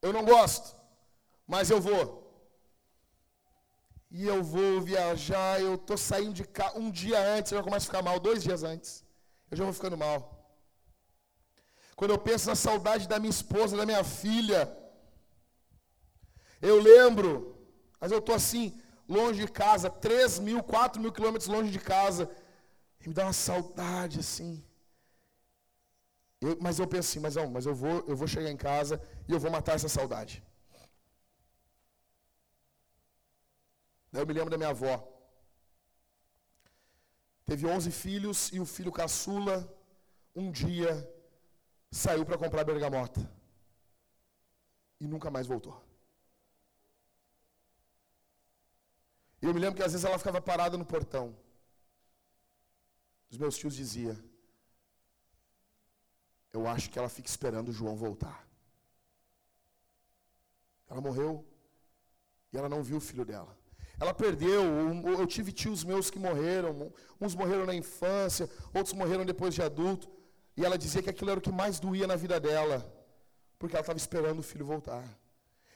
Eu não gosto, mas eu vou e eu vou viajar, eu estou saindo de casa, um dia antes eu já começo a ficar mal, dois dias antes, eu já vou ficando mal. Quando eu penso na saudade da minha esposa, da minha filha, eu lembro, mas eu estou assim, longe de casa, 3 mil, 4 mil quilômetros longe de casa, e me dá uma saudade assim. Eu, mas eu penso assim, mas, não, mas eu, vou, eu vou chegar em casa e eu vou matar essa saudade. Eu me lembro da minha avó. Teve 11 filhos e o filho caçula, um dia, saiu para comprar bergamota. E nunca mais voltou. E eu me lembro que às vezes ela ficava parada no portão. Os meus tios diziam: Eu acho que ela fica esperando o João voltar. Ela morreu e ela não viu o filho dela. Ela perdeu. Eu tive tios meus que morreram. Uns morreram na infância, outros morreram depois de adulto. E ela dizia que aquilo era o que mais doía na vida dela, porque ela estava esperando o filho voltar.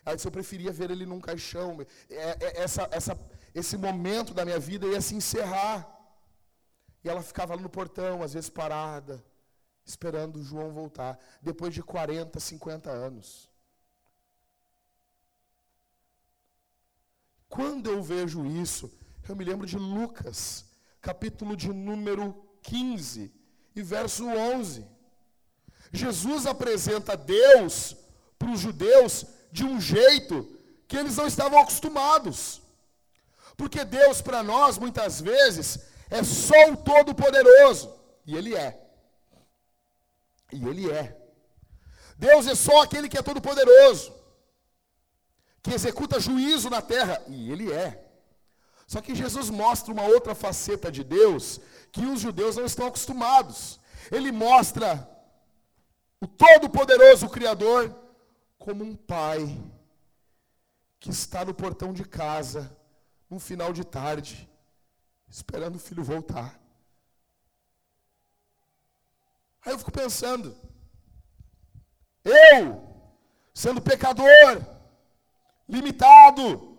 Ela disse: Eu preferia ver ele num caixão. É, é, essa, essa, esse momento da minha vida ia se encerrar. E ela ficava lá no portão, às vezes parada, esperando o João voltar, depois de 40, 50 anos. Quando eu vejo isso, eu me lembro de Lucas, capítulo de número 15 e verso 11. Jesus apresenta Deus para os judeus de um jeito que eles não estavam acostumados. Porque Deus, para nós, muitas vezes, é só o Todo-Poderoso. E Ele é. E Ele é. Deus é só aquele que é todo-poderoso, que executa juízo na terra. E Ele é. Só que Jesus mostra uma outra faceta de Deus que os judeus não estão acostumados. Ele mostra o Todo-Poderoso Criador como um pai que está no portão de casa, no final de tarde, esperando o filho voltar. Aí eu fico pensando, eu, sendo pecador, limitado,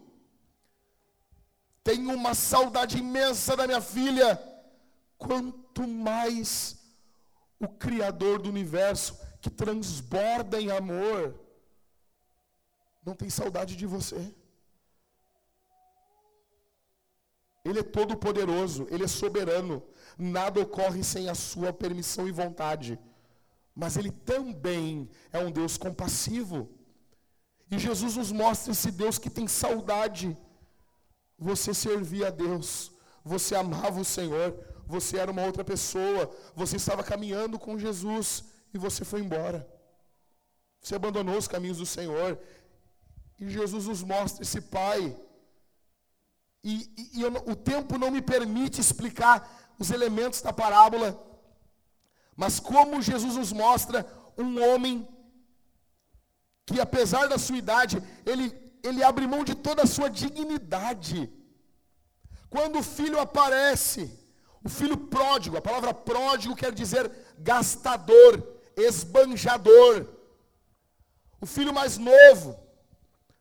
tenho uma saudade imensa da minha filha. Quanto mais o Criador do universo, que transborda em amor, não tem saudade de você. Ele é todo poderoso, ele é soberano. Nada ocorre sem a sua permissão e vontade. Mas ele também é um Deus compassivo. E Jesus nos mostra esse Deus que tem saudade você servia a Deus, você amava o Senhor, você era uma outra pessoa, você estava caminhando com Jesus e você foi embora. Você abandonou os caminhos do Senhor. E Jesus nos mostra esse Pai. E, e, e eu, o tempo não me permite explicar os elementos da parábola, mas como Jesus nos mostra um homem que, apesar da sua idade, ele ele abre mão de toda a sua dignidade. Quando o filho aparece, o filho pródigo, a palavra pródigo quer dizer gastador, esbanjador. O filho mais novo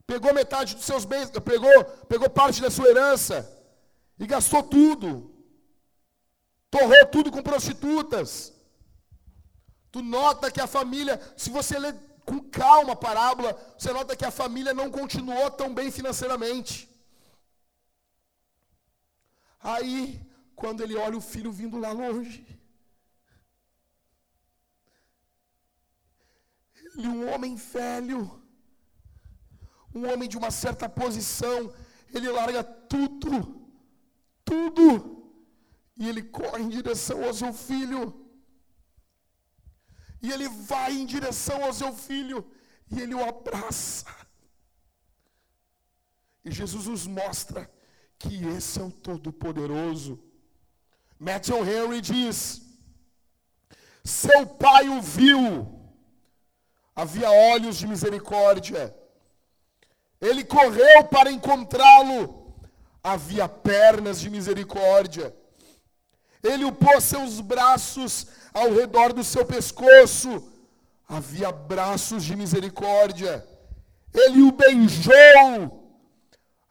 pegou metade dos seus bens, pegou, pegou parte da sua herança e gastou tudo. Torrou tudo com prostitutas. Tu nota que a família, se você ler com calma a parábola, você nota que a família não continuou tão bem financeiramente. Aí, quando ele olha o filho vindo lá longe, ele, um homem velho, um homem de uma certa posição, ele larga tudo, tudo, e ele corre em direção ao seu filho. E ele vai em direção ao seu filho e ele o abraça. E Jesus nos mostra que esse é o Todo-Poderoso. Matthew Henry diz: Seu pai o viu, havia olhos de misericórdia. Ele correu para encontrá-lo, havia pernas de misericórdia. Ele o pôs seus braços ao redor do seu pescoço havia braços de misericórdia. Ele o beijou,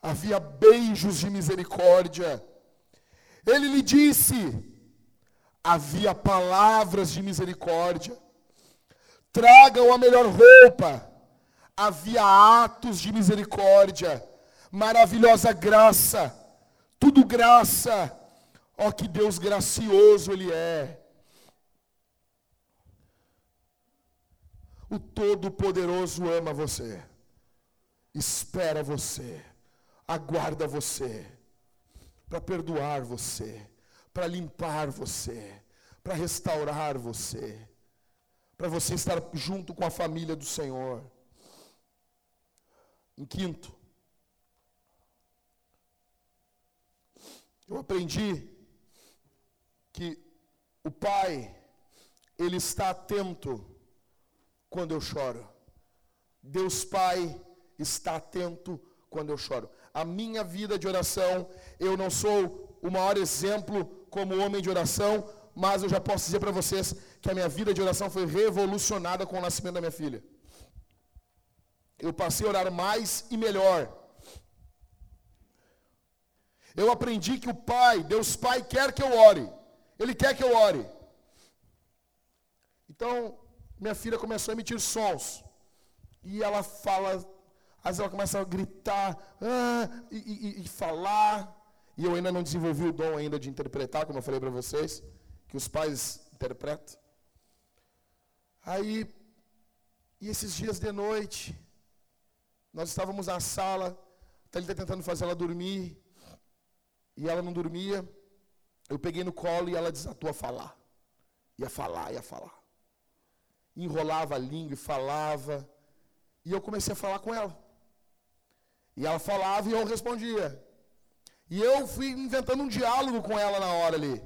havia beijos de misericórdia. Ele lhe disse, havia palavras de misericórdia. Tragam a melhor roupa, havia atos de misericórdia, maravilhosa graça, tudo graça. Ó, que Deus gracioso Ele é. O Todo-Poderoso ama você, espera você, aguarda você, para perdoar você, para limpar você, para restaurar você, para você estar junto com a família do Senhor. Em quinto, eu aprendi que o Pai, Ele está atento quando eu choro. Deus Pai está atento quando eu choro. A minha vida de oração, eu não sou o maior exemplo como homem de oração, mas eu já posso dizer para vocês que a minha vida de oração foi revolucionada com o nascimento da minha filha. Eu passei a orar mais e melhor. Eu aprendi que o Pai, Deus Pai, quer que eu ore. Ele quer que eu ore. Então, minha filha começou a emitir sons. E ela fala, às vezes ela começa a gritar ah, e, e, e, falar. E eu ainda não desenvolvi o dom ainda de interpretar, como eu falei para vocês, que os pais interpretam. Aí, e esses dias de noite, nós estávamos na sala, tá está tentando fazer ela dormir. E ela não dormia. Eu peguei no colo e ela desatou a falar. Ia falar, ia falar. Enrolava a língua e falava. E eu comecei a falar com ela. E ela falava e eu respondia. E eu fui inventando um diálogo com ela na hora ali.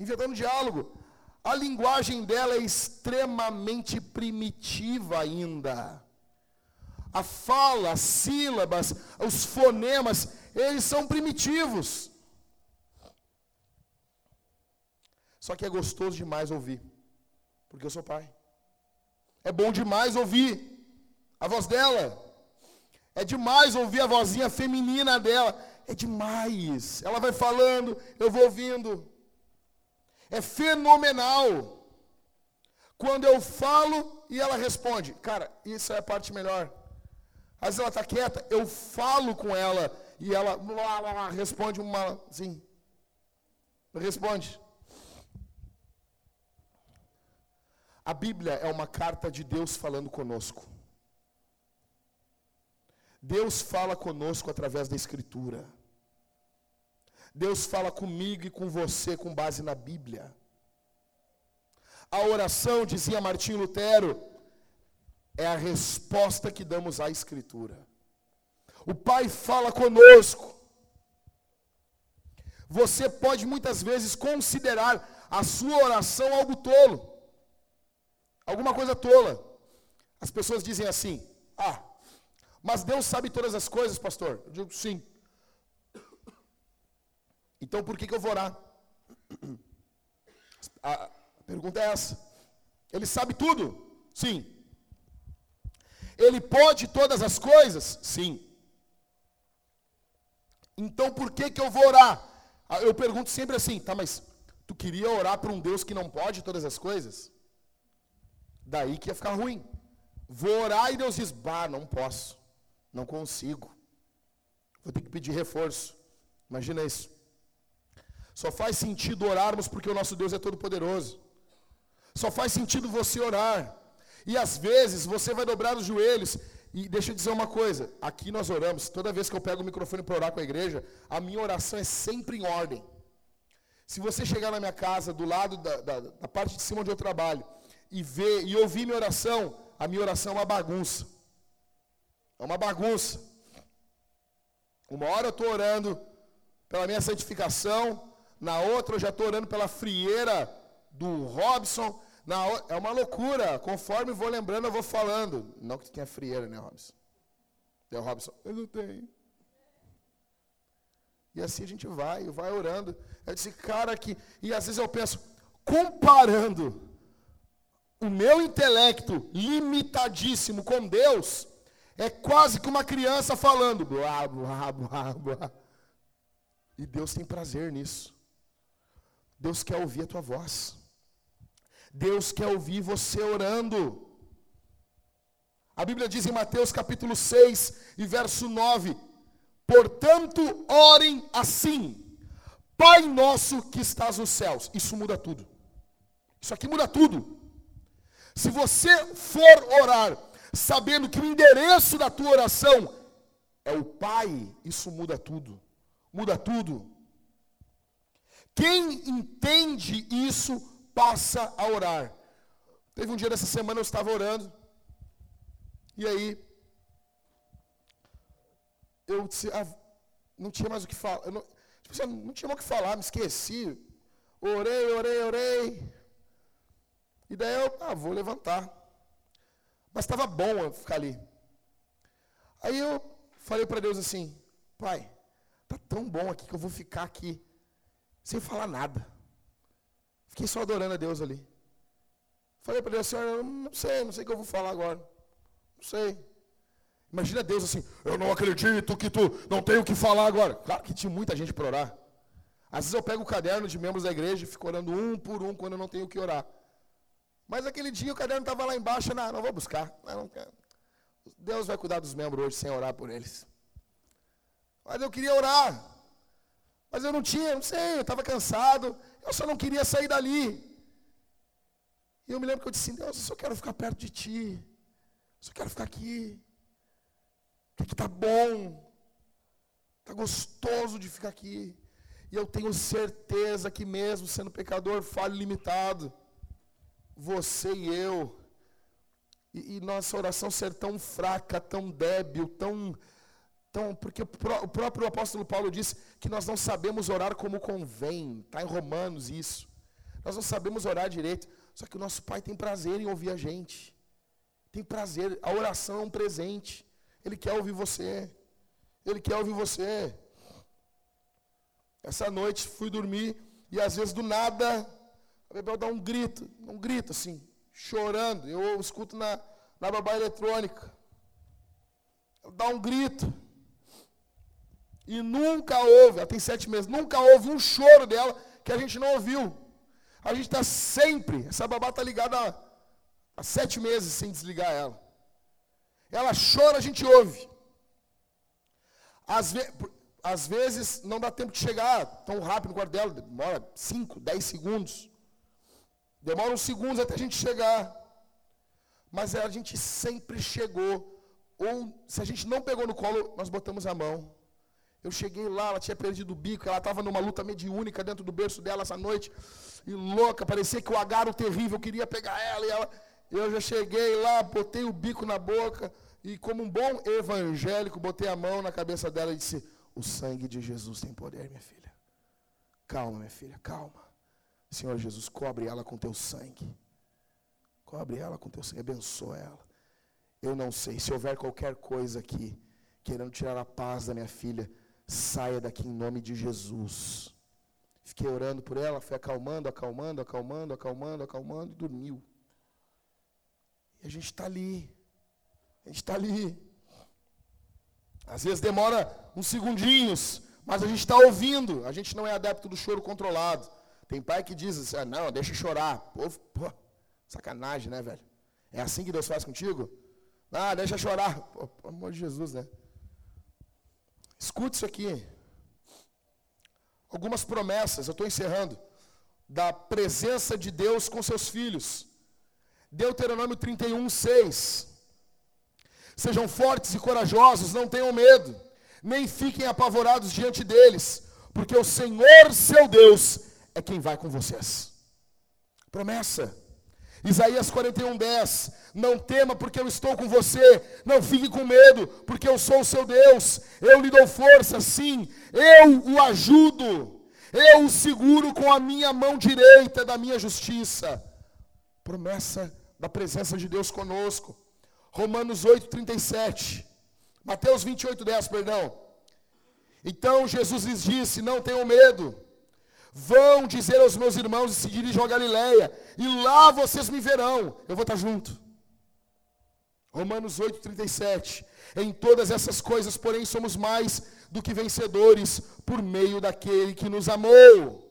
Inventando um diálogo. A linguagem dela é extremamente primitiva ainda. A fala, as sílabas, os fonemas, eles são primitivos. Só que é gostoso demais ouvir, porque eu sou pai. É bom demais ouvir a voz dela. É demais ouvir a vozinha feminina dela. É demais. Ela vai falando, eu vou ouvindo. É fenomenal. Quando eu falo e ela responde. Cara, isso é a parte melhor. Às vezes ela está quieta, eu falo com ela e ela lá, lá, lá, responde uma assim. Responde. A Bíblia é uma carta de Deus falando conosco. Deus fala conosco através da Escritura. Deus fala comigo e com você com base na Bíblia. A oração, dizia Martinho Lutero, é a resposta que damos à Escritura. O Pai fala conosco. Você pode muitas vezes considerar a sua oração algo tolo, alguma coisa tola. As pessoas dizem assim: Ah, mas Deus sabe todas as coisas, pastor. Eu digo sim. Então por que, que eu vou orar? A pergunta é essa. Ele sabe tudo? Sim. Ele pode todas as coisas? Sim. Então por que, que eu vou orar? Ah, eu pergunto sempre assim, tá, mas tu queria orar para um Deus que não pode todas as coisas? Daí que ia ficar ruim. Vou orar e Deus diz, bah, não posso, não consigo. Vou ter que pedir reforço. Imagina isso. Só faz sentido orarmos porque o nosso Deus é todo poderoso. Só faz sentido você orar. E às vezes você vai dobrar os joelhos. E deixa eu dizer uma coisa: aqui nós oramos, toda vez que eu pego o microfone para orar com a igreja, a minha oração é sempre em ordem. Se você chegar na minha casa, do lado da, da, da parte de cima onde eu trabalho, e ver e ouvir minha oração, a minha oração é uma bagunça. É uma bagunça. Uma hora eu estou orando pela minha santificação, na outra eu já estou orando pela frieira do Robson, na, é uma loucura. Conforme vou lembrando, eu vou falando. Não que tu tenha frieira, né, Robson? O Robson, eu não tenho. E assim a gente vai, vai orando. Eu disse, cara, que. E às vezes eu penso, comparando o meu intelecto limitadíssimo com Deus, é quase que uma criança falando. Blá, blá, blá, blá. E Deus tem prazer nisso. Deus quer ouvir a tua voz. Deus quer ouvir você orando. A Bíblia diz em Mateus capítulo 6 e verso 9: Portanto, orem assim: Pai nosso que estás nos céus. Isso muda tudo. Isso aqui muda tudo. Se você for orar sabendo que o endereço da tua oração é o Pai, isso muda tudo. Muda tudo. Quem entende isso passa a orar. Teve um dia dessa semana eu estava orando. E aí eu disse, ah, não tinha mais o que falar. Não, tipo, assim, não tinha mais o que falar, me esqueci. Orei, orei, orei. E daí eu, ah, vou levantar. Mas estava bom eu ficar ali. Aí eu falei para Deus assim, pai, tá tão bom aqui que eu vou ficar aqui sem falar nada. Fiquei só adorando a Deus ali. Falei para Deus, Senhor, não sei, não sei o que eu vou falar agora. Não sei. Imagina Deus assim, eu não acredito que tu não tem o que falar agora. Claro que tinha muita gente para orar. Às vezes eu pego o caderno de membros da igreja e fico orando um por um quando eu não tenho o que orar. Mas aquele dia o caderno estava lá embaixo, não, não vou buscar. Não, Deus vai cuidar dos membros hoje sem orar por eles. Mas eu queria orar. Mas eu não tinha, não sei, eu estava cansado. Eu só não queria sair dali. E eu me lembro que eu disse, Deus, eu só quero ficar perto de Ti. Eu só quero ficar aqui. Que aqui está bom. Está gostoso de ficar aqui. E eu tenho certeza que, mesmo sendo pecador, falho limitado, você e eu, e, e, nossa oração ser tão fraca, tão débil, tão. tão porque o, pró, o próprio apóstolo Paulo disse que nós não sabemos orar como convém. Está em Romanos isso. Nós não sabemos orar direito. Só que o nosso Pai tem prazer em ouvir a gente. Tem prazer. A oração é um presente. Ele quer ouvir você. Ele quer ouvir você. Essa noite fui dormir e às vezes do nada a Bebel dá um grito, um grito assim, chorando. Eu escuto na, na babá eletrônica. Ela dá um grito. E nunca houve, ela tem sete meses, nunca houve um choro dela que a gente não ouviu. A gente está sempre, essa babá está ligada há, sete meses sem desligar ela. Ela chora, a gente ouve. Às, ve às vezes não dá tempo de chegar tão rápido no quarto dela, demora 5, 10 segundos. Demora uns segundos até a gente chegar. Mas a gente sempre chegou. Ou se a gente não pegou no colo, nós botamos a mão. Eu cheguei lá, ela tinha perdido o bico, ela estava numa luta mediúnica dentro do berço dela essa noite. E louca, parecia que o agaro terrível queria pegar ela. E ela, eu já cheguei lá, botei o bico na boca. E como um bom evangélico, botei a mão na cabeça dela e disse: O sangue de Jesus tem poder, minha filha. Calma, minha filha, calma. Senhor Jesus, cobre ela com teu sangue. Cobre ela com teu sangue, abençoa ela. Eu não sei, se houver qualquer coisa aqui, querendo tirar a paz da minha filha, saia daqui em nome de Jesus. Fiquei orando por ela, foi acalmando, acalmando, acalmando, acalmando, acalmando, e dormiu. E a gente está ali. A gente está ali. Às vezes demora uns segundinhos, mas a gente está ouvindo. A gente não é adepto do choro controlado. Tem pai que diz assim, ah, não, deixa chorar. Pô, pô, sacanagem, né, velho? É assim que Deus faz contigo? Ah, deixa chorar. Pô, pelo amor de Jesus, né? Escute isso aqui. Algumas promessas, eu estou encerrando, da presença de Deus com seus filhos. Deuteronômio 31, 6. Sejam fortes e corajosos, não tenham medo, nem fiquem apavorados diante deles, porque o Senhor seu Deus é quem vai com vocês. Promessa. Isaías 41, 10. Não tema, porque eu estou com você. Não fique com medo, porque eu sou o seu Deus. Eu lhe dou força, sim. Eu o ajudo. Eu o seguro com a minha mão direita da minha justiça. Promessa da presença de Deus conosco. Romanos 8, 37. Mateus 28, 10, perdão. Então Jesus lhes disse: Não tenham medo. Vão dizer aos meus irmãos e se dirigam a Galiléia, e lá vocês me verão. Eu vou estar junto. Romanos 8,37. Em todas essas coisas, porém, somos mais do que vencedores por meio daquele que nos amou.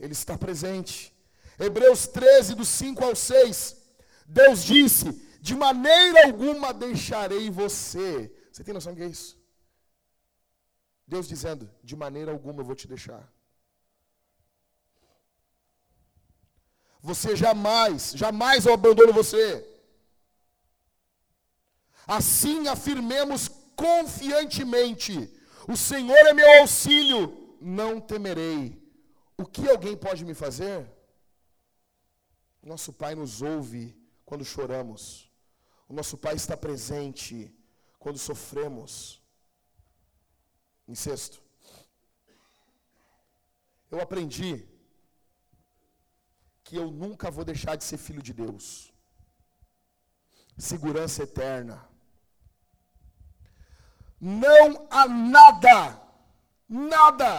Ele está presente. Hebreus 13, do 5 ao 6. Deus disse: De maneira alguma deixarei você. Você tem noção do que é isso? Deus dizendo: De maneira alguma eu vou te deixar. Você jamais, jamais eu abandono você. Assim afirmemos confiantemente: O Senhor é meu auxílio, não temerei. O que alguém pode me fazer? Nosso Pai nos ouve quando choramos. O nosso Pai está presente quando sofremos. Em sexto, eu aprendi que eu nunca vou deixar de ser filho de Deus. Segurança eterna. Não há nada, nada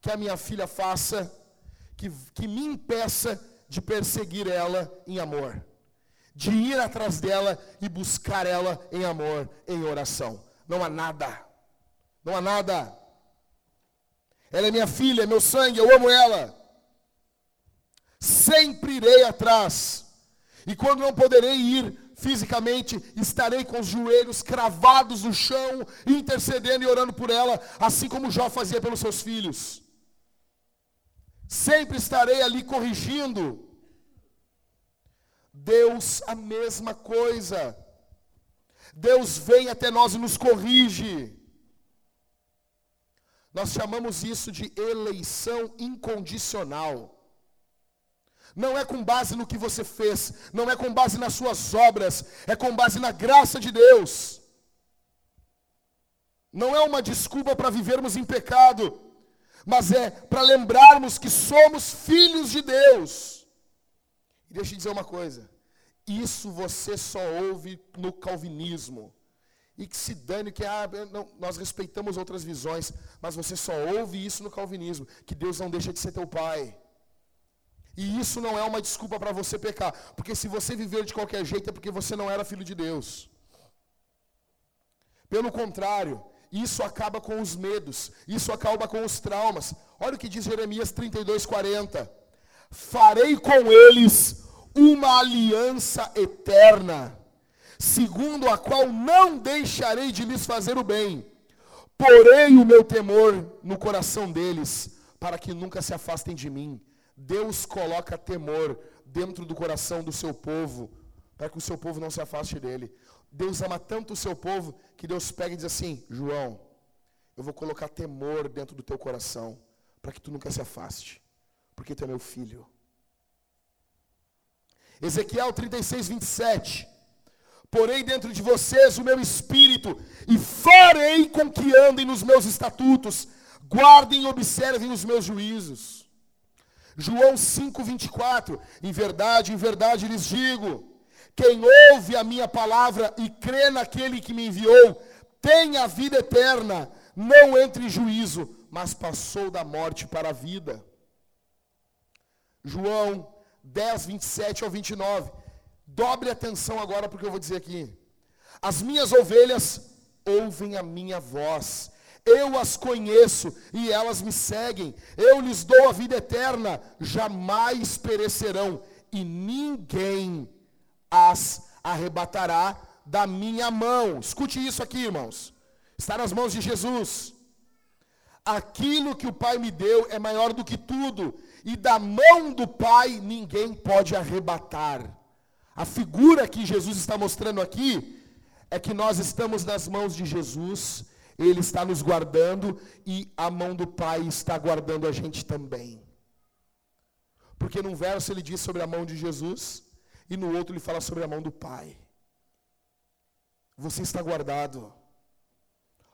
que a minha filha faça que, que me impeça de perseguir ela em amor, de ir atrás dela e buscar ela em amor, em oração. Não há nada, não há nada. Ela é minha filha, é meu sangue, eu amo ela sempre irei atrás. E quando não poderei ir fisicamente, estarei com os joelhos cravados no chão, intercedendo e orando por ela, assim como Jó fazia pelos seus filhos. Sempre estarei ali corrigindo. Deus, a mesma coisa. Deus vem até nós e nos corrige. Nós chamamos isso de eleição incondicional. Não é com base no que você fez, não é com base nas suas obras, é com base na graça de Deus. Não é uma desculpa para vivermos em pecado, mas é para lembrarmos que somos filhos de Deus. E deixa eu dizer uma coisa: isso você só ouve no calvinismo. E que se dane que ah, não, nós respeitamos outras visões, mas você só ouve isso no calvinismo, que Deus não deixa de ser teu pai. E isso não é uma desculpa para você pecar, porque se você viver de qualquer jeito é porque você não era filho de Deus. Pelo contrário, isso acaba com os medos, isso acaba com os traumas. Olha o que diz Jeremias 32, 40. Farei com eles uma aliança eterna segundo a qual não deixarei de lhes fazer o bem. Porei o meu temor no coração deles, para que nunca se afastem de mim. Deus coloca temor dentro do coração do seu povo, para que o seu povo não se afaste dele. Deus ama tanto o seu povo que Deus pega e diz assim: João, eu vou colocar temor dentro do teu coração, para que tu nunca se afaste, porque tu é meu filho. Ezequiel 36, 27. Porei dentro de vocês o meu espírito, e farei com que andem nos meus estatutos, guardem e observem os meus juízos. João 5,24: Em verdade, em verdade lhes digo: quem ouve a minha palavra e crê naquele que me enviou, tem a vida eterna, não entre em juízo, mas passou da morte para a vida. João 10, 27 ao 29. Dobre atenção agora porque eu vou dizer aqui. As minhas ovelhas ouvem a minha voz. Eu as conheço e elas me seguem. Eu lhes dou a vida eterna, jamais perecerão e ninguém as arrebatará da minha mão. Escute isso aqui, irmãos. Está nas mãos de Jesus. Aquilo que o Pai me deu é maior do que tudo, e da mão do Pai ninguém pode arrebatar. A figura que Jesus está mostrando aqui é que nós estamos nas mãos de Jesus, Ele está nos guardando e a mão do Pai está guardando a gente também. Porque num verso ele diz sobre a mão de Jesus e no outro ele fala sobre a mão do Pai. Você está guardado.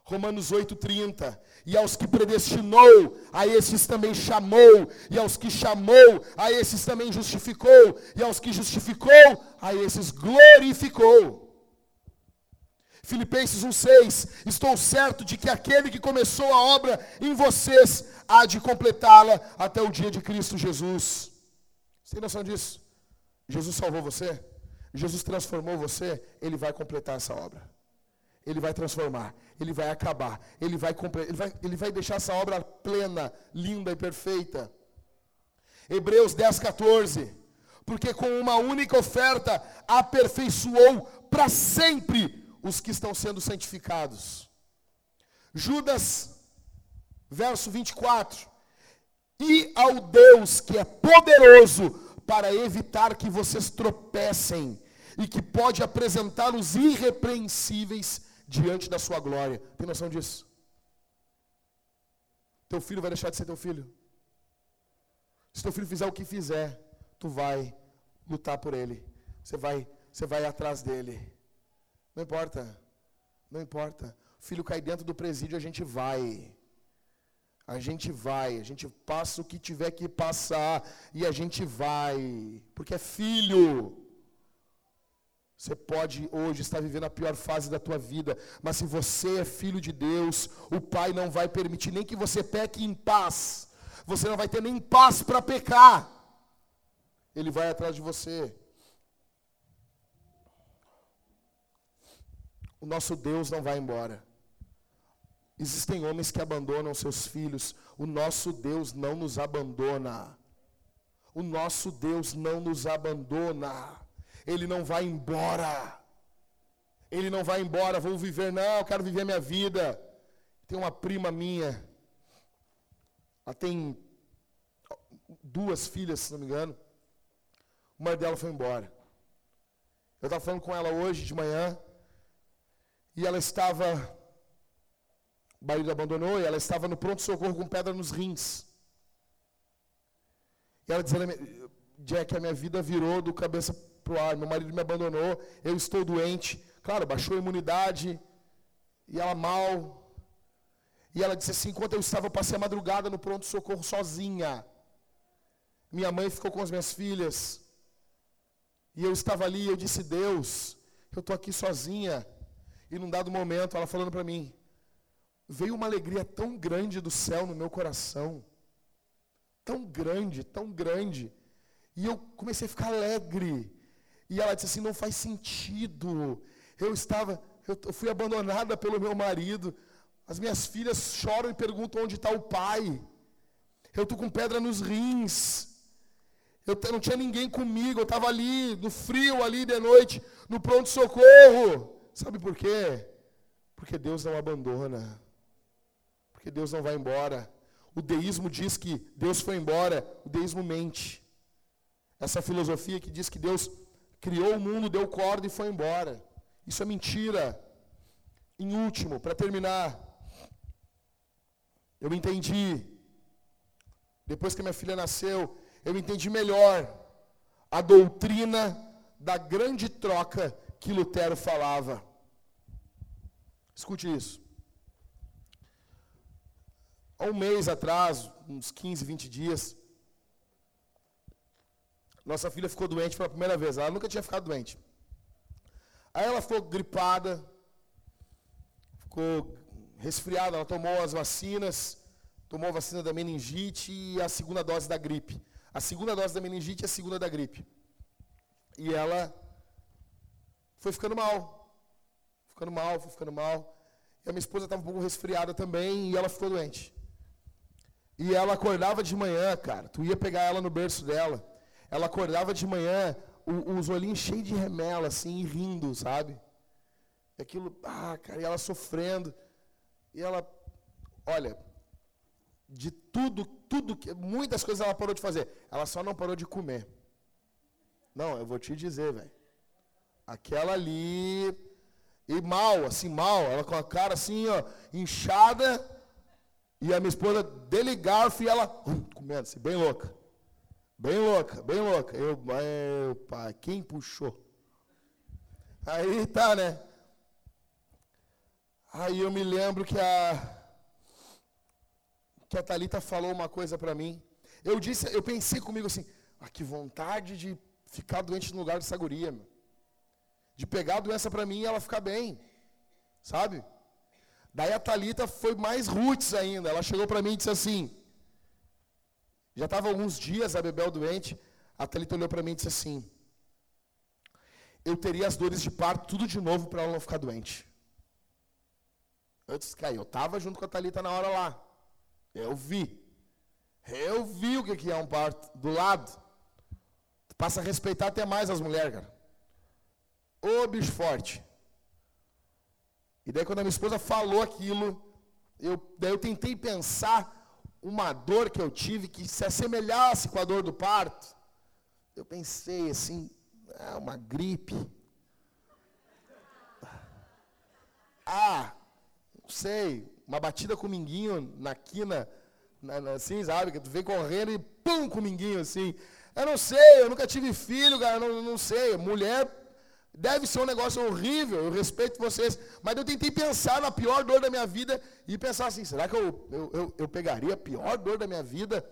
Romanos 8,30. E aos que predestinou, a esses também chamou. E aos que chamou, a esses também justificou. E aos que justificou, a esses glorificou. Filipenses 1,6: Estou certo de que aquele que começou a obra em vocês há de completá-la até o dia de Cristo Jesus. Você tem noção disso? Jesus salvou você, Jesus transformou você, ele vai completar essa obra. Ele vai transformar, ele vai acabar, ele vai, ele vai, ele vai deixar essa obra plena, linda e perfeita. Hebreus 10, 14. Porque com uma única oferta aperfeiçoou para sempre os que estão sendo santificados. Judas, verso 24. E ao Deus que é poderoso para evitar que vocês tropecem e que pode apresentá-los irrepreensíveis diante da sua glória. Tem noção disso? Teu filho vai deixar de ser teu filho. Se teu filho fizer o que fizer, tu vai lutar por ele. Você vai, você vai atrás dele. Não importa. Não importa. O filho cai dentro do presídio, a gente vai. A gente vai, a gente passa o que tiver que passar e a gente vai, porque é filho. Você pode hoje estar vivendo a pior fase da tua vida, mas se você é filho de Deus, o Pai não vai permitir nem que você peque em paz. Você não vai ter nem paz para pecar. Ele vai atrás de você. O nosso Deus não vai embora. Existem homens que abandonam seus filhos. O nosso Deus não nos abandona. O nosso Deus não nos abandona. Ele não vai embora. Ele não vai embora, vou viver, não, eu quero viver a minha vida. Tem uma prima minha, ela tem duas filhas, se não me engano. Uma dela foi embora. Eu estava falando com ela hoje de manhã, e ela estava o marido abandonou e ela estava no pronto-socorro com pedra nos rins. E ela dizendo, Jack, a minha vida virou do cabeça para o ar, meu marido me abandonou, eu estou doente. Claro, baixou a imunidade, e ela mal. E ela disse assim, enquanto eu estava, eu passei a madrugada no pronto-socorro sozinha. Minha mãe ficou com as minhas filhas. E eu estava ali, eu disse, Deus, eu estou aqui sozinha. E num dado momento, ela falando para mim, veio uma alegria tão grande do céu no meu coração. Tão grande, tão grande. E eu comecei a ficar alegre. E ela disse assim: não faz sentido. Eu estava, eu fui abandonada pelo meu marido. As minhas filhas choram e perguntam onde está o pai. Eu estou com pedra nos rins. Eu não tinha ninguém comigo. Eu estava ali, no frio, ali de noite, no pronto-socorro. Sabe por quê? Porque Deus não abandona. Porque Deus não vai embora. O deísmo diz que Deus foi embora. O deísmo mente. Essa filosofia que diz que Deus criou o mundo, deu corda e foi embora. Isso é mentira. Em último, para terminar, eu entendi, depois que minha filha nasceu, eu entendi melhor a doutrina da grande troca que Lutero falava. Escute isso. Há um mês atrás, uns 15, 20 dias, nossa filha ficou doente pela primeira vez. Ela nunca tinha ficado doente. Aí ela ficou gripada, ficou resfriada, ela tomou as vacinas, tomou a vacina da meningite e a segunda dose da gripe. A segunda dose da meningite e a segunda da gripe. E ela foi ficando mal. Ficando mal, foi ficando mal. E a minha esposa estava um pouco resfriada também e ela ficou doente. E ela acordava de manhã, cara. Tu ia pegar ela no berço dela. Ela acordava de manhã, os olhinhos cheios de remela, assim, rindo, sabe? E aquilo, ah, cara, e ela sofrendo. E ela, olha, de tudo, tudo, muitas coisas ela parou de fazer. Ela só não parou de comer. Não, eu vou te dizer, velho. Aquela ali, e mal, assim, mal, ela com a cara assim, ó, inchada, e a minha esposa dele garfo e ela uh, comendo, assim, bem louca. Bem louca, bem louca. Eu, meu pai, quem puxou? Aí tá, né? Aí eu me lembro que a que a Talita falou uma coisa para mim. Eu disse, eu pensei comigo assim, ah, que vontade de ficar doente no lugar dessa guria, meu. De pegar a doença para mim e ela ficar bem. Sabe? Daí a Talita foi mais roots ainda. Ela chegou para mim e disse assim: já estava alguns dias a Bebel doente. A Thalita olhou para mim e disse assim: Eu teria as dores de parto tudo de novo para ela não ficar doente. Eu disse, cara, eu estava junto com a Thalita na hora lá. Eu vi. Eu vi o que é um parto do lado. Passa a respeitar até mais as mulheres, cara. Ô bicho forte. E daí quando a minha esposa falou aquilo, eu, daí eu tentei pensar uma dor que eu tive que se assemelhasse com a dor do parto. Eu pensei assim, é uma gripe. Ah, não sei, uma batida com minguinho na quina, na, na, assim, sabe? Que tu vem correndo e pum com minguinho assim. Eu não sei, eu nunca tive filho, cara, não, não sei. Mulher Deve ser um negócio horrível, eu respeito vocês, mas eu tentei pensar na pior dor da minha vida e pensar assim: será que eu, eu, eu, eu pegaria a pior dor da minha vida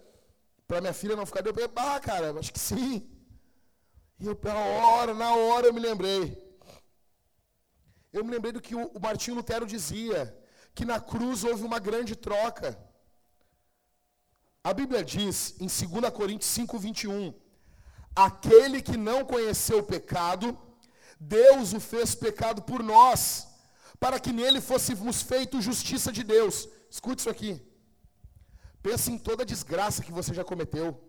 para minha filha não ficar pensei, ah, cara, acho que sim. E eu, na hora, na hora eu me lembrei. Eu me lembrei do que o Martinho Lutero dizia: que na cruz houve uma grande troca. A Bíblia diz em 2 Coríntios 5, 21, aquele que não conheceu o pecado, Deus o fez pecado por nós, para que nele fôssemos feitos justiça de Deus. Escute isso aqui. Pense em toda a desgraça que você já cometeu.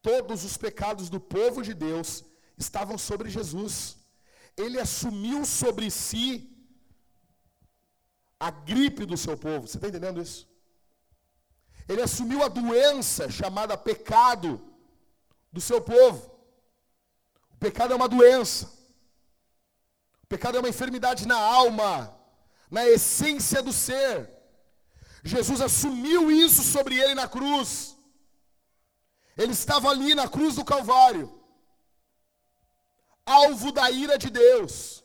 Todos os pecados do povo de Deus estavam sobre Jesus. Ele assumiu sobre si a gripe do seu povo. Você está entendendo isso? Ele assumiu a doença chamada pecado do seu povo pecado é uma doença. Pecado é uma enfermidade na alma. na essência do ser. Jesus assumiu isso sobre ele na cruz. Ele estava ali na cruz do Calvário, alvo da ira de Deus.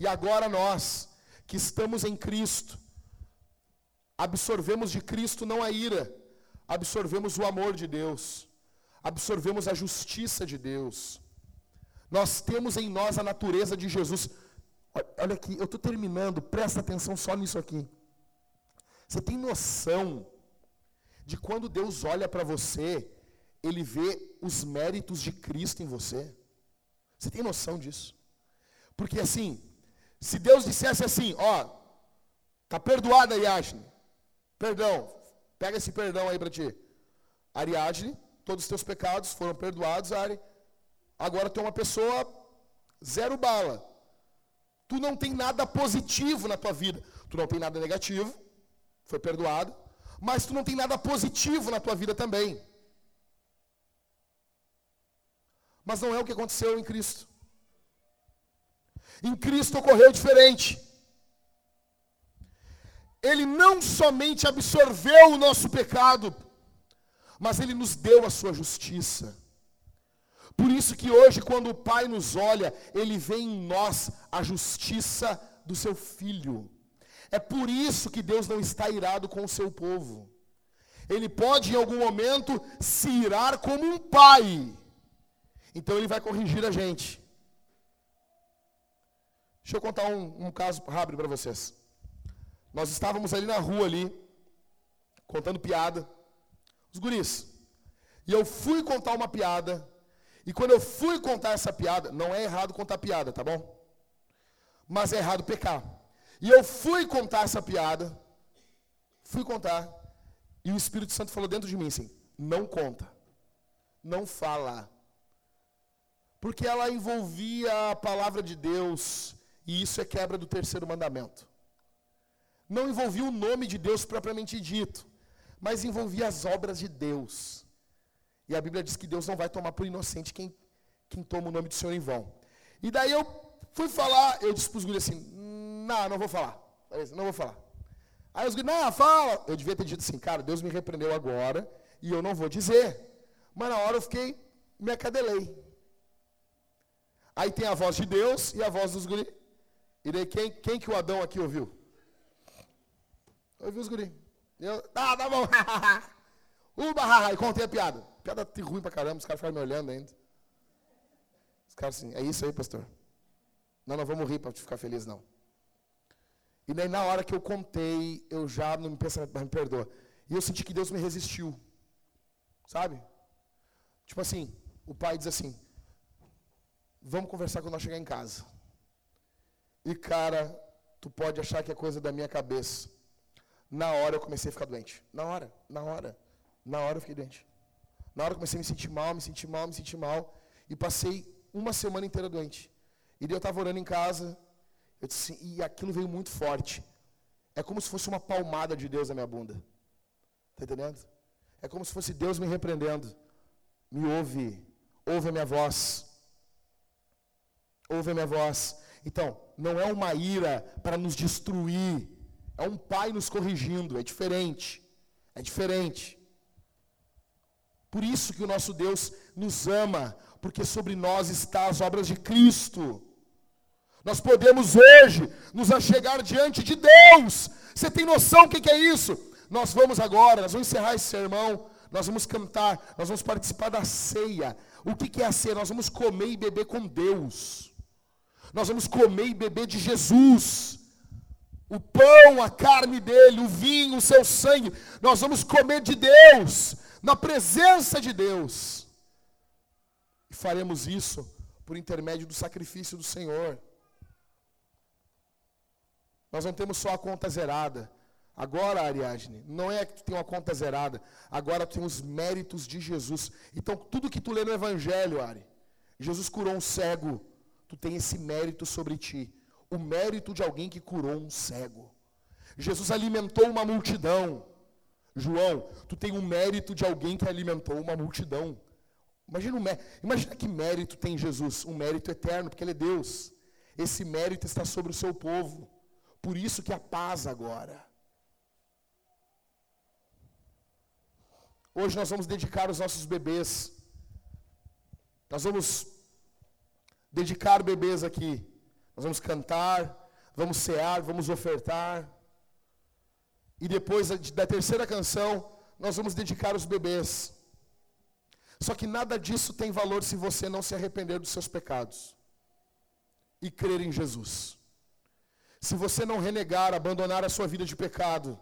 E agora nós, que estamos em Cristo, absorvemos de Cristo não a ira, absorvemos o amor de Deus, absorvemos a justiça de Deus. Nós temos em nós a natureza de Jesus. Olha aqui, eu estou terminando, presta atenção só nisso aqui. Você tem noção de quando Deus olha para você, Ele vê os méritos de Cristo em você? Você tem noção disso? Porque assim, se Deus dissesse assim, ó, tá perdoada Ariadne, perdão, pega esse perdão aí para ti. Ariadne, todos os teus pecados foram perdoados, Ari. Agora tu é uma pessoa zero bala. Tu não tem nada positivo na tua vida. Tu não tem nada negativo, foi perdoado. Mas tu não tem nada positivo na tua vida também. Mas não é o que aconteceu em Cristo. Em Cristo ocorreu diferente. Ele não somente absorveu o nosso pecado, mas ele nos deu a sua justiça. Por isso que hoje, quando o Pai nos olha, Ele vê em nós a justiça do seu Filho. É por isso que Deus não está irado com o seu povo. Ele pode, em algum momento, se irar como um pai. Então Ele vai corrigir a gente. Deixa eu contar um, um caso rápido para vocês. Nós estávamos ali na rua ali, contando piada. Os guris. E eu fui contar uma piada e quando eu fui contar essa piada, não é errado contar piada, tá bom? Mas é errado pecar. E eu fui contar essa piada, fui contar, e o Espírito Santo falou dentro de mim assim: não conta, não fala. Porque ela envolvia a palavra de Deus, e isso é quebra do terceiro mandamento. Não envolvia o nome de Deus propriamente dito, mas envolvia as obras de Deus. E a Bíblia diz que Deus não vai tomar por inocente quem, quem toma o nome do Senhor em vão. E daí eu fui falar, eu disse para os guris assim, não, não vou falar. Não vou falar. Aí os guris, não, fala. Eu devia ter dito assim, cara, Deus me repreendeu agora e eu não vou dizer. Mas na hora eu fiquei, me acadelei. Aí tem a voz de Deus e a voz dos guris. E daí quem, quem que o Adão aqui ouviu? Ouviu os guris. Eu, ah, tá bom. Uba, e contei a piada. Piada ruim pra caramba, os caras ficaram me olhando ainda. Os caras assim, é isso aí, pastor. Não, não vamos rir para te ficar feliz, não. E daí, na hora que eu contei, eu já, no meu pensamento, me perdoa. E eu senti que Deus me resistiu. Sabe? Tipo assim, o pai diz assim: Vamos conversar quando nós chegar em casa. E cara, tu pode achar que é coisa da minha cabeça. Na hora eu comecei a ficar doente. Na hora, na hora. Na hora eu fiquei doente. Na hora eu comecei a me sentir mal, me sentir mal, me sentir mal. E passei uma semana inteira doente. E daí eu estava orando em casa. Disse, e aquilo veio muito forte. É como se fosse uma palmada de Deus na minha bunda. Está entendendo? É como se fosse Deus me repreendendo. Me ouve. Ouve a minha voz. Ouve a minha voz. Então, não é uma ira para nos destruir. É um pai nos corrigindo. É diferente. É diferente. Por isso que o nosso Deus nos ama, porque sobre nós está as obras de Cristo. Nós podemos hoje nos achegar diante de Deus. Você tem noção do que é isso? Nós vamos agora, nós vamos encerrar esse sermão, nós vamos cantar, nós vamos participar da ceia. O que é a ceia? Nós vamos comer e beber com Deus. Nós vamos comer e beber de Jesus. O pão, a carne dele, o vinho, o seu sangue. Nós vamos comer de Deus na presença de Deus. E faremos isso por intermédio do sacrifício do Senhor. Nós não temos só a conta zerada. Agora, Ariadne, não é que tu tem uma conta zerada. Agora tu tem os méritos de Jesus. Então, tudo que tu lê no Evangelho, Ari, Jesus curou um cego. Tu tem esse mérito sobre ti. O mérito de alguém que curou um cego. Jesus alimentou uma multidão. João, tu tem o mérito de alguém que alimentou uma multidão. Imagina, mérito, imagina que mérito tem Jesus, um mérito eterno, porque Ele é Deus. Esse mérito está sobre o seu povo. por isso que a paz agora. Hoje nós vamos dedicar os nossos bebês. Nós vamos dedicar bebês aqui. Nós vamos cantar, vamos cear, vamos ofertar. E depois da terceira canção, nós vamos dedicar os bebês. Só que nada disso tem valor se você não se arrepender dos seus pecados e crer em Jesus. Se você não renegar, abandonar a sua vida de pecado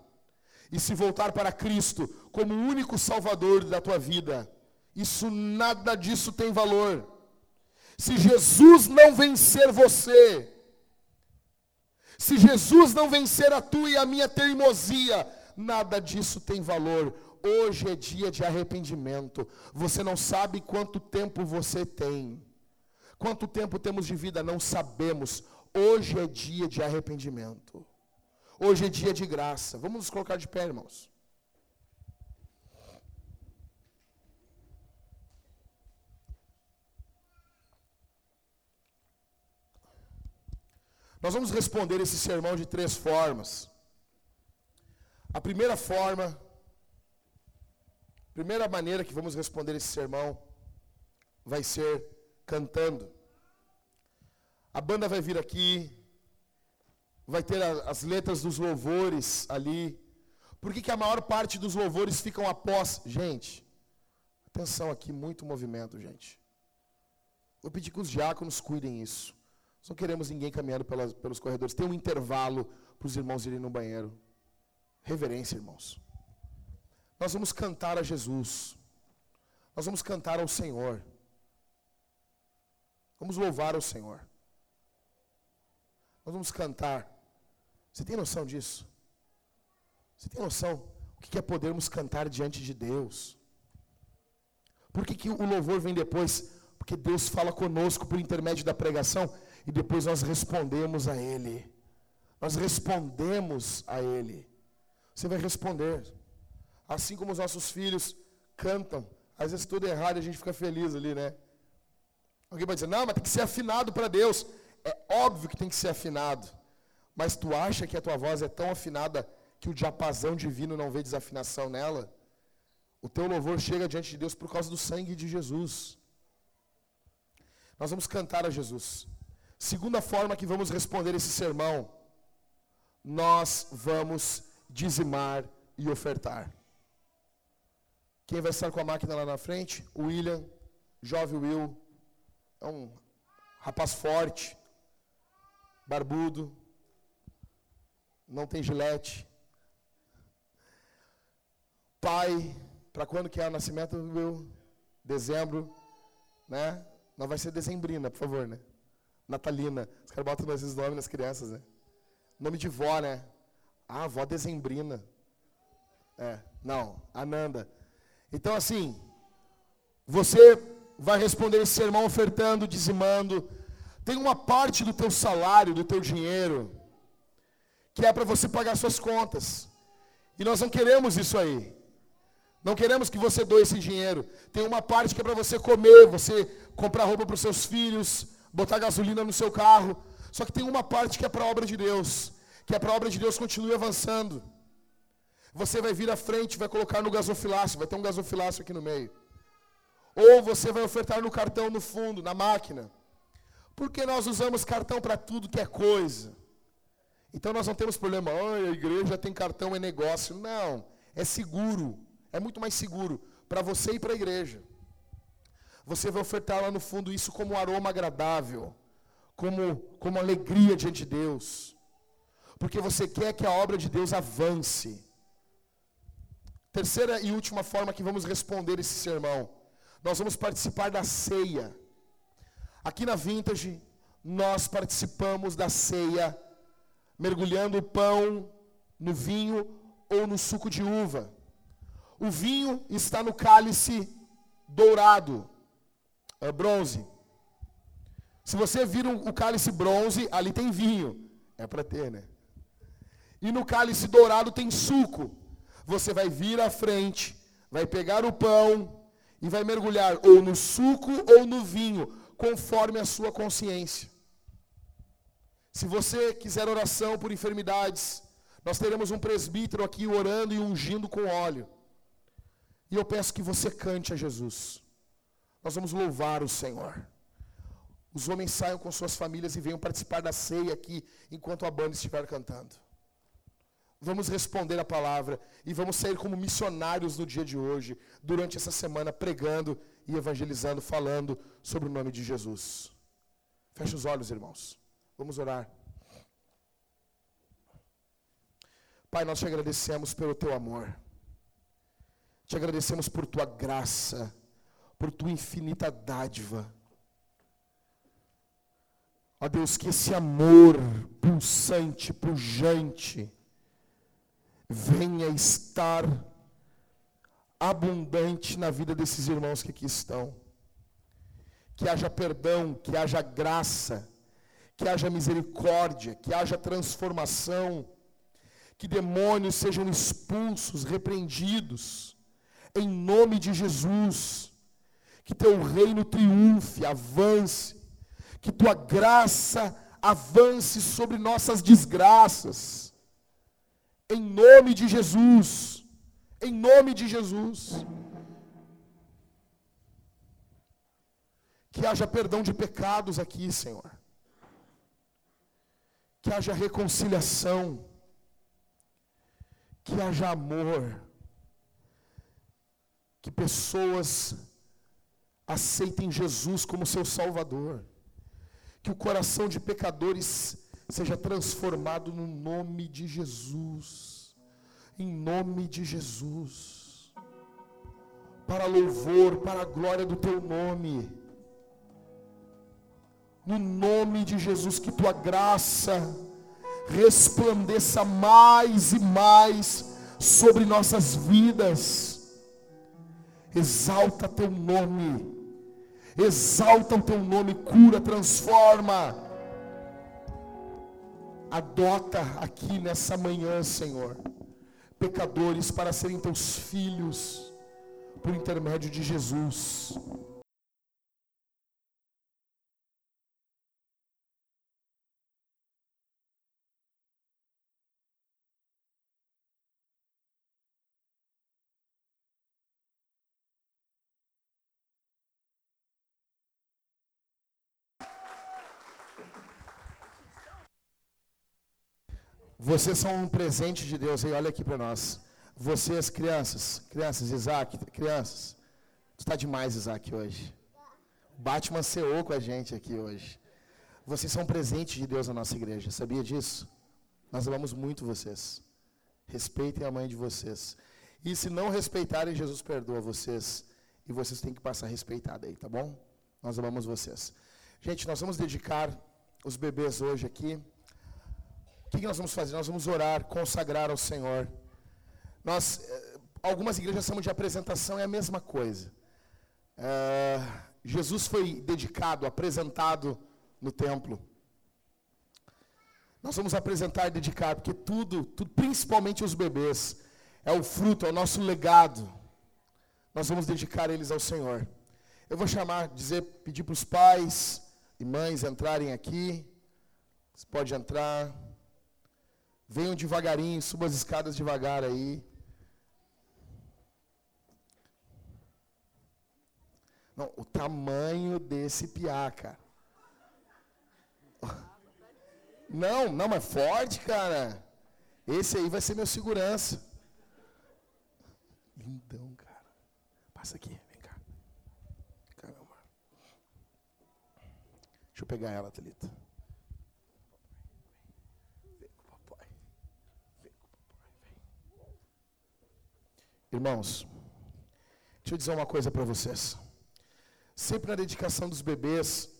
e se voltar para Cristo como o único Salvador da tua vida, isso nada disso tem valor. Se Jesus não vencer você, se Jesus não vencer a tua e a minha teimosia, nada disso tem valor. Hoje é dia de arrependimento. Você não sabe quanto tempo você tem. Quanto tempo temos de vida? Não sabemos. Hoje é dia de arrependimento. Hoje é dia de graça. Vamos nos colocar de pé, irmãos. Nós vamos responder esse sermão de três formas. A primeira forma, primeira maneira que vamos responder esse sermão vai ser cantando. A banda vai vir aqui, vai ter a, as letras dos louvores ali. Por que, que a maior parte dos louvores ficam após? Gente, atenção aqui, muito movimento, gente. Vou pedir que os diáconos cuidem isso. Nós não queremos ninguém caminhando pelas, pelos corredores. Tem um intervalo para os irmãos irem no banheiro. Reverência, irmãos. Nós vamos cantar a Jesus. Nós vamos cantar ao Senhor. Vamos louvar ao Senhor. Nós vamos cantar. Você tem noção disso? Você tem noção o que é podermos cantar diante de Deus? Por que, que o louvor vem depois? Porque Deus fala conosco por intermédio da pregação e depois nós respondemos a Ele. Nós respondemos a Ele. Você vai responder. Assim como os nossos filhos cantam, às vezes tudo errado e a gente fica feliz ali, né? Alguém vai dizer, não, mas tem que ser afinado para Deus. É óbvio que tem que ser afinado. Mas tu acha que a tua voz é tão afinada que o diapasão divino não vê desafinação nela? O teu louvor chega diante de Deus por causa do sangue de Jesus. Nós vamos cantar a Jesus. Segunda forma que vamos responder esse sermão, nós vamos dizimar e ofertar. Quem vai estar com a máquina lá na frente? O William, jovem Will, é um rapaz forte, barbudo, não tem gilete. Pai, para quando que é o nascimento, Will? Dezembro, né? Não vai ser dezembrina, por favor, né? Natalina. Os caras botam esses nomes nas crianças, né? Nome de vó, né? Ah, avó Dezembrina. É, não, Ananda. Então, assim, você vai responder esse sermão ofertando, dizimando. Tem uma parte do teu salário, do teu dinheiro, que é para você pagar suas contas. E nós não queremos isso aí. Não queremos que você doe esse dinheiro. Tem uma parte que é para você comer, você comprar roupa para os seus filhos, botar gasolina no seu carro. Só que tem uma parte que é para a obra de Deus, que é para a obra de Deus continue avançando. Você vai vir à frente, vai colocar no gasofilácio, vai ter um gasofilácio aqui no meio. Ou você vai ofertar no cartão no fundo, na máquina. Porque nós usamos cartão para tudo que é coisa. Então nós não temos problema, oh, a igreja tem cartão, é negócio. Não, é seguro. É muito mais seguro para você e para a igreja. Você vai ofertar lá no fundo isso como um aroma agradável, como, como alegria diante de Deus. Porque você quer que a obra de Deus avance. Terceira e última forma que vamos responder esse sermão. Nós vamos participar da ceia. Aqui na Vintage, nós participamos da ceia, mergulhando o pão no vinho ou no suco de uva. O vinho está no cálice dourado, é, bronze. Se você vira o cálice bronze, ali tem vinho. É para ter, né? E no cálice dourado tem suco. Você vai vir à frente, vai pegar o pão e vai mergulhar ou no suco ou no vinho, conforme a sua consciência. Se você quiser oração por enfermidades, nós teremos um presbítero aqui orando e ungindo com óleo. E eu peço que você cante a Jesus. Nós vamos louvar o Senhor. Os homens saiam com suas famílias e venham participar da ceia aqui enquanto a banda estiver cantando. Vamos responder a palavra e vamos sair como missionários no dia de hoje, durante essa semana, pregando e evangelizando, falando sobre o nome de Jesus. Feche os olhos, irmãos. Vamos orar. Pai, nós te agradecemos pelo teu amor. Te agradecemos por tua graça, por tua infinita dádiva. Ó Deus, que esse amor pulsante, pujante, venha estar abundante na vida desses irmãos que aqui estão. Que haja perdão, que haja graça, que haja misericórdia, que haja transformação, que demônios sejam expulsos, repreendidos, em nome de Jesus. Que teu reino triunfe, avance, que tua graça avance sobre nossas desgraças em nome de Jesus. Em nome de Jesus. Que haja perdão de pecados aqui, Senhor. Que haja reconciliação. Que haja amor. Que pessoas aceitem Jesus como seu Salvador. Que o coração de pecadores seja transformado no nome de Jesus. Em nome de Jesus. Para louvor, para a glória do teu nome. No nome de Jesus, que tua graça resplandeça mais e mais sobre nossas vidas. Exalta teu nome. Exalta o teu nome, cura, transforma Adota aqui nessa manhã, Senhor, pecadores para serem teus filhos, por intermédio de Jesus. Vocês são um presente de Deus. E olha aqui para nós. Vocês, crianças, crianças, Isaac, crianças. Tu está demais, Isaac, hoje. Batman ceou com a gente aqui hoje. Vocês são um presente de Deus na nossa igreja. Sabia disso? Nós amamos muito vocês. Respeitem a mãe de vocês. E se não respeitarem, Jesus perdoa vocês. E vocês têm que passar respeitado aí, tá bom? Nós amamos vocês. Gente, nós vamos dedicar os bebês hoje aqui. O que, nós vamos fazer? Nós vamos orar, consagrar ao Senhor. Nós, eh, algumas igrejas chamam de apresentação, é a mesma coisa. É, Jesus foi dedicado, apresentado no templo. Nós vamos apresentar e dedicar, porque tudo, tudo, principalmente os bebês, é o fruto, é o nosso legado. Nós vamos dedicar eles ao Senhor. Eu vou chamar, dizer, pedir para os pais e mães entrarem aqui. Você pode entrar. Venham devagarinho, subam as escadas devagar aí. Não, o tamanho desse piaca. Não, não, mas forte, cara. Esse aí vai ser meu segurança. Lindão, cara. Passa aqui, vem cá. Caramba. Deixa eu pegar ela, Thalita. Irmãos, deixa eu dizer uma coisa para vocês. Sempre na dedicação dos bebês,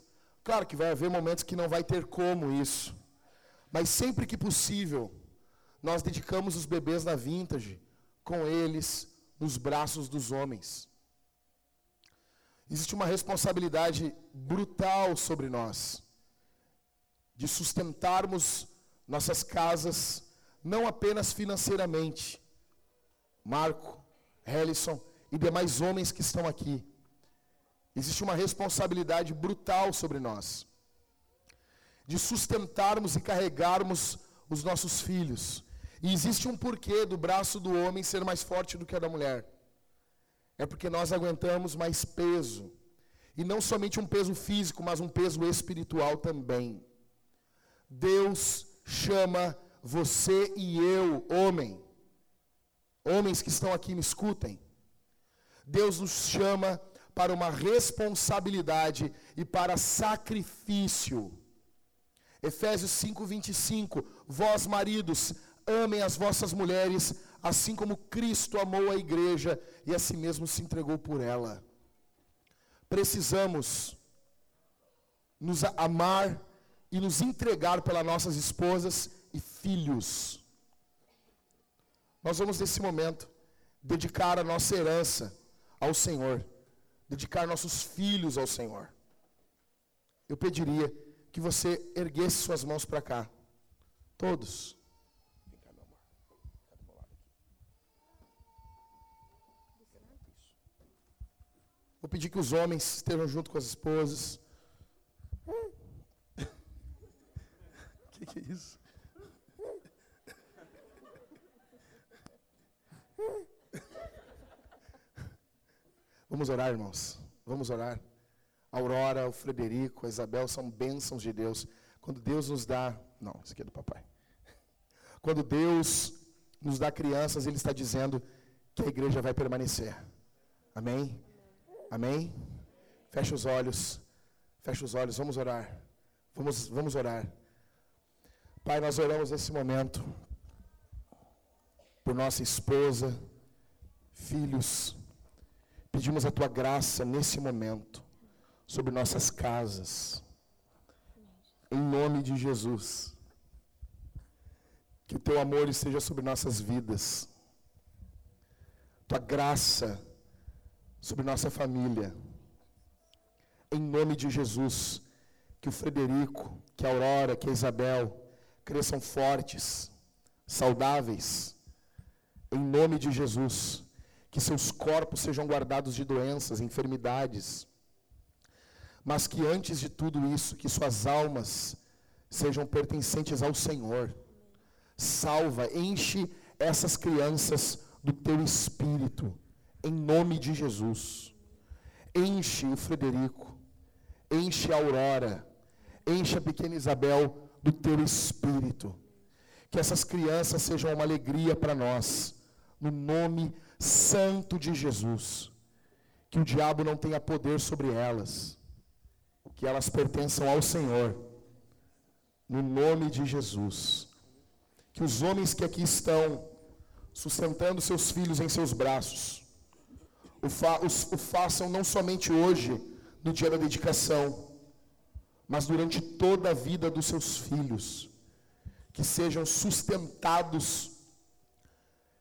claro que vai haver momentos que não vai ter como isso, mas sempre que possível, nós dedicamos os bebês na vintage, com eles nos braços dos homens. Existe uma responsabilidade brutal sobre nós, de sustentarmos nossas casas, não apenas financeiramente, Marco, Helison e demais homens que estão aqui. Existe uma responsabilidade brutal sobre nós. de sustentarmos e carregarmos os nossos filhos. E existe um porquê do braço do homem ser mais forte do que a da mulher. É porque nós aguentamos mais peso. E não somente um peso físico, mas um peso espiritual também. Deus chama você e eu, homem, homens que estão aqui me escutem. Deus nos chama para uma responsabilidade e para sacrifício. Efésios 5:25 Vós maridos, amem as vossas mulheres, assim como Cristo amou a igreja e a si mesmo se entregou por ela. Precisamos nos amar e nos entregar pelas nossas esposas e filhos. Nós vamos nesse momento dedicar a nossa herança ao Senhor, dedicar nossos filhos ao Senhor. Eu pediria que você erguesse suas mãos para cá. Todos. Vou pedir que os homens estejam junto com as esposas. O que, que é isso? Vamos orar, irmãos. Vamos orar. A Aurora, o Frederico, a Isabel são bênçãos de Deus. Quando Deus nos dá. Não, isso aqui é do papai. Quando Deus nos dá crianças, Ele está dizendo que a igreja vai permanecer. Amém? Amém? Feche os olhos. Feche os olhos. Vamos orar. Vamos, vamos orar. Pai, nós oramos nesse momento por nossa esposa, filhos. Pedimos a tua graça nesse momento sobre nossas casas. Em nome de Jesus. Que o teu amor esteja sobre nossas vidas. Tua graça sobre nossa família. Em nome de Jesus, que o Frederico, que a Aurora, que a Isabel cresçam fortes, saudáveis. Em nome de Jesus, que seus corpos sejam guardados de doenças, enfermidades. Mas que antes de tudo isso, que suas almas sejam pertencentes ao Senhor. Salva, enche essas crianças do teu espírito em nome de Jesus. Enche o Frederico, enche a Aurora, enche a pequena Isabel do teu espírito. Que essas crianças sejam uma alegria para nós, no nome santo de Jesus. Que o diabo não tenha poder sobre elas, que elas pertençam ao Senhor, no nome de Jesus. Que os homens que aqui estão, sustentando seus filhos em seus braços, o, fa o façam não somente hoje, no dia da dedicação, mas durante toda a vida dos seus filhos, que sejam sustentados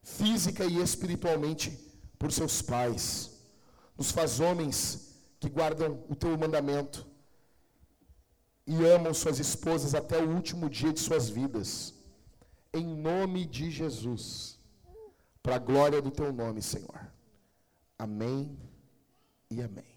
física e espiritualmente por seus pais. Nos faz homens que guardam o teu mandamento e amam suas esposas até o último dia de suas vidas. Em nome de Jesus, para a glória do teu nome, Senhor. Amém e amém.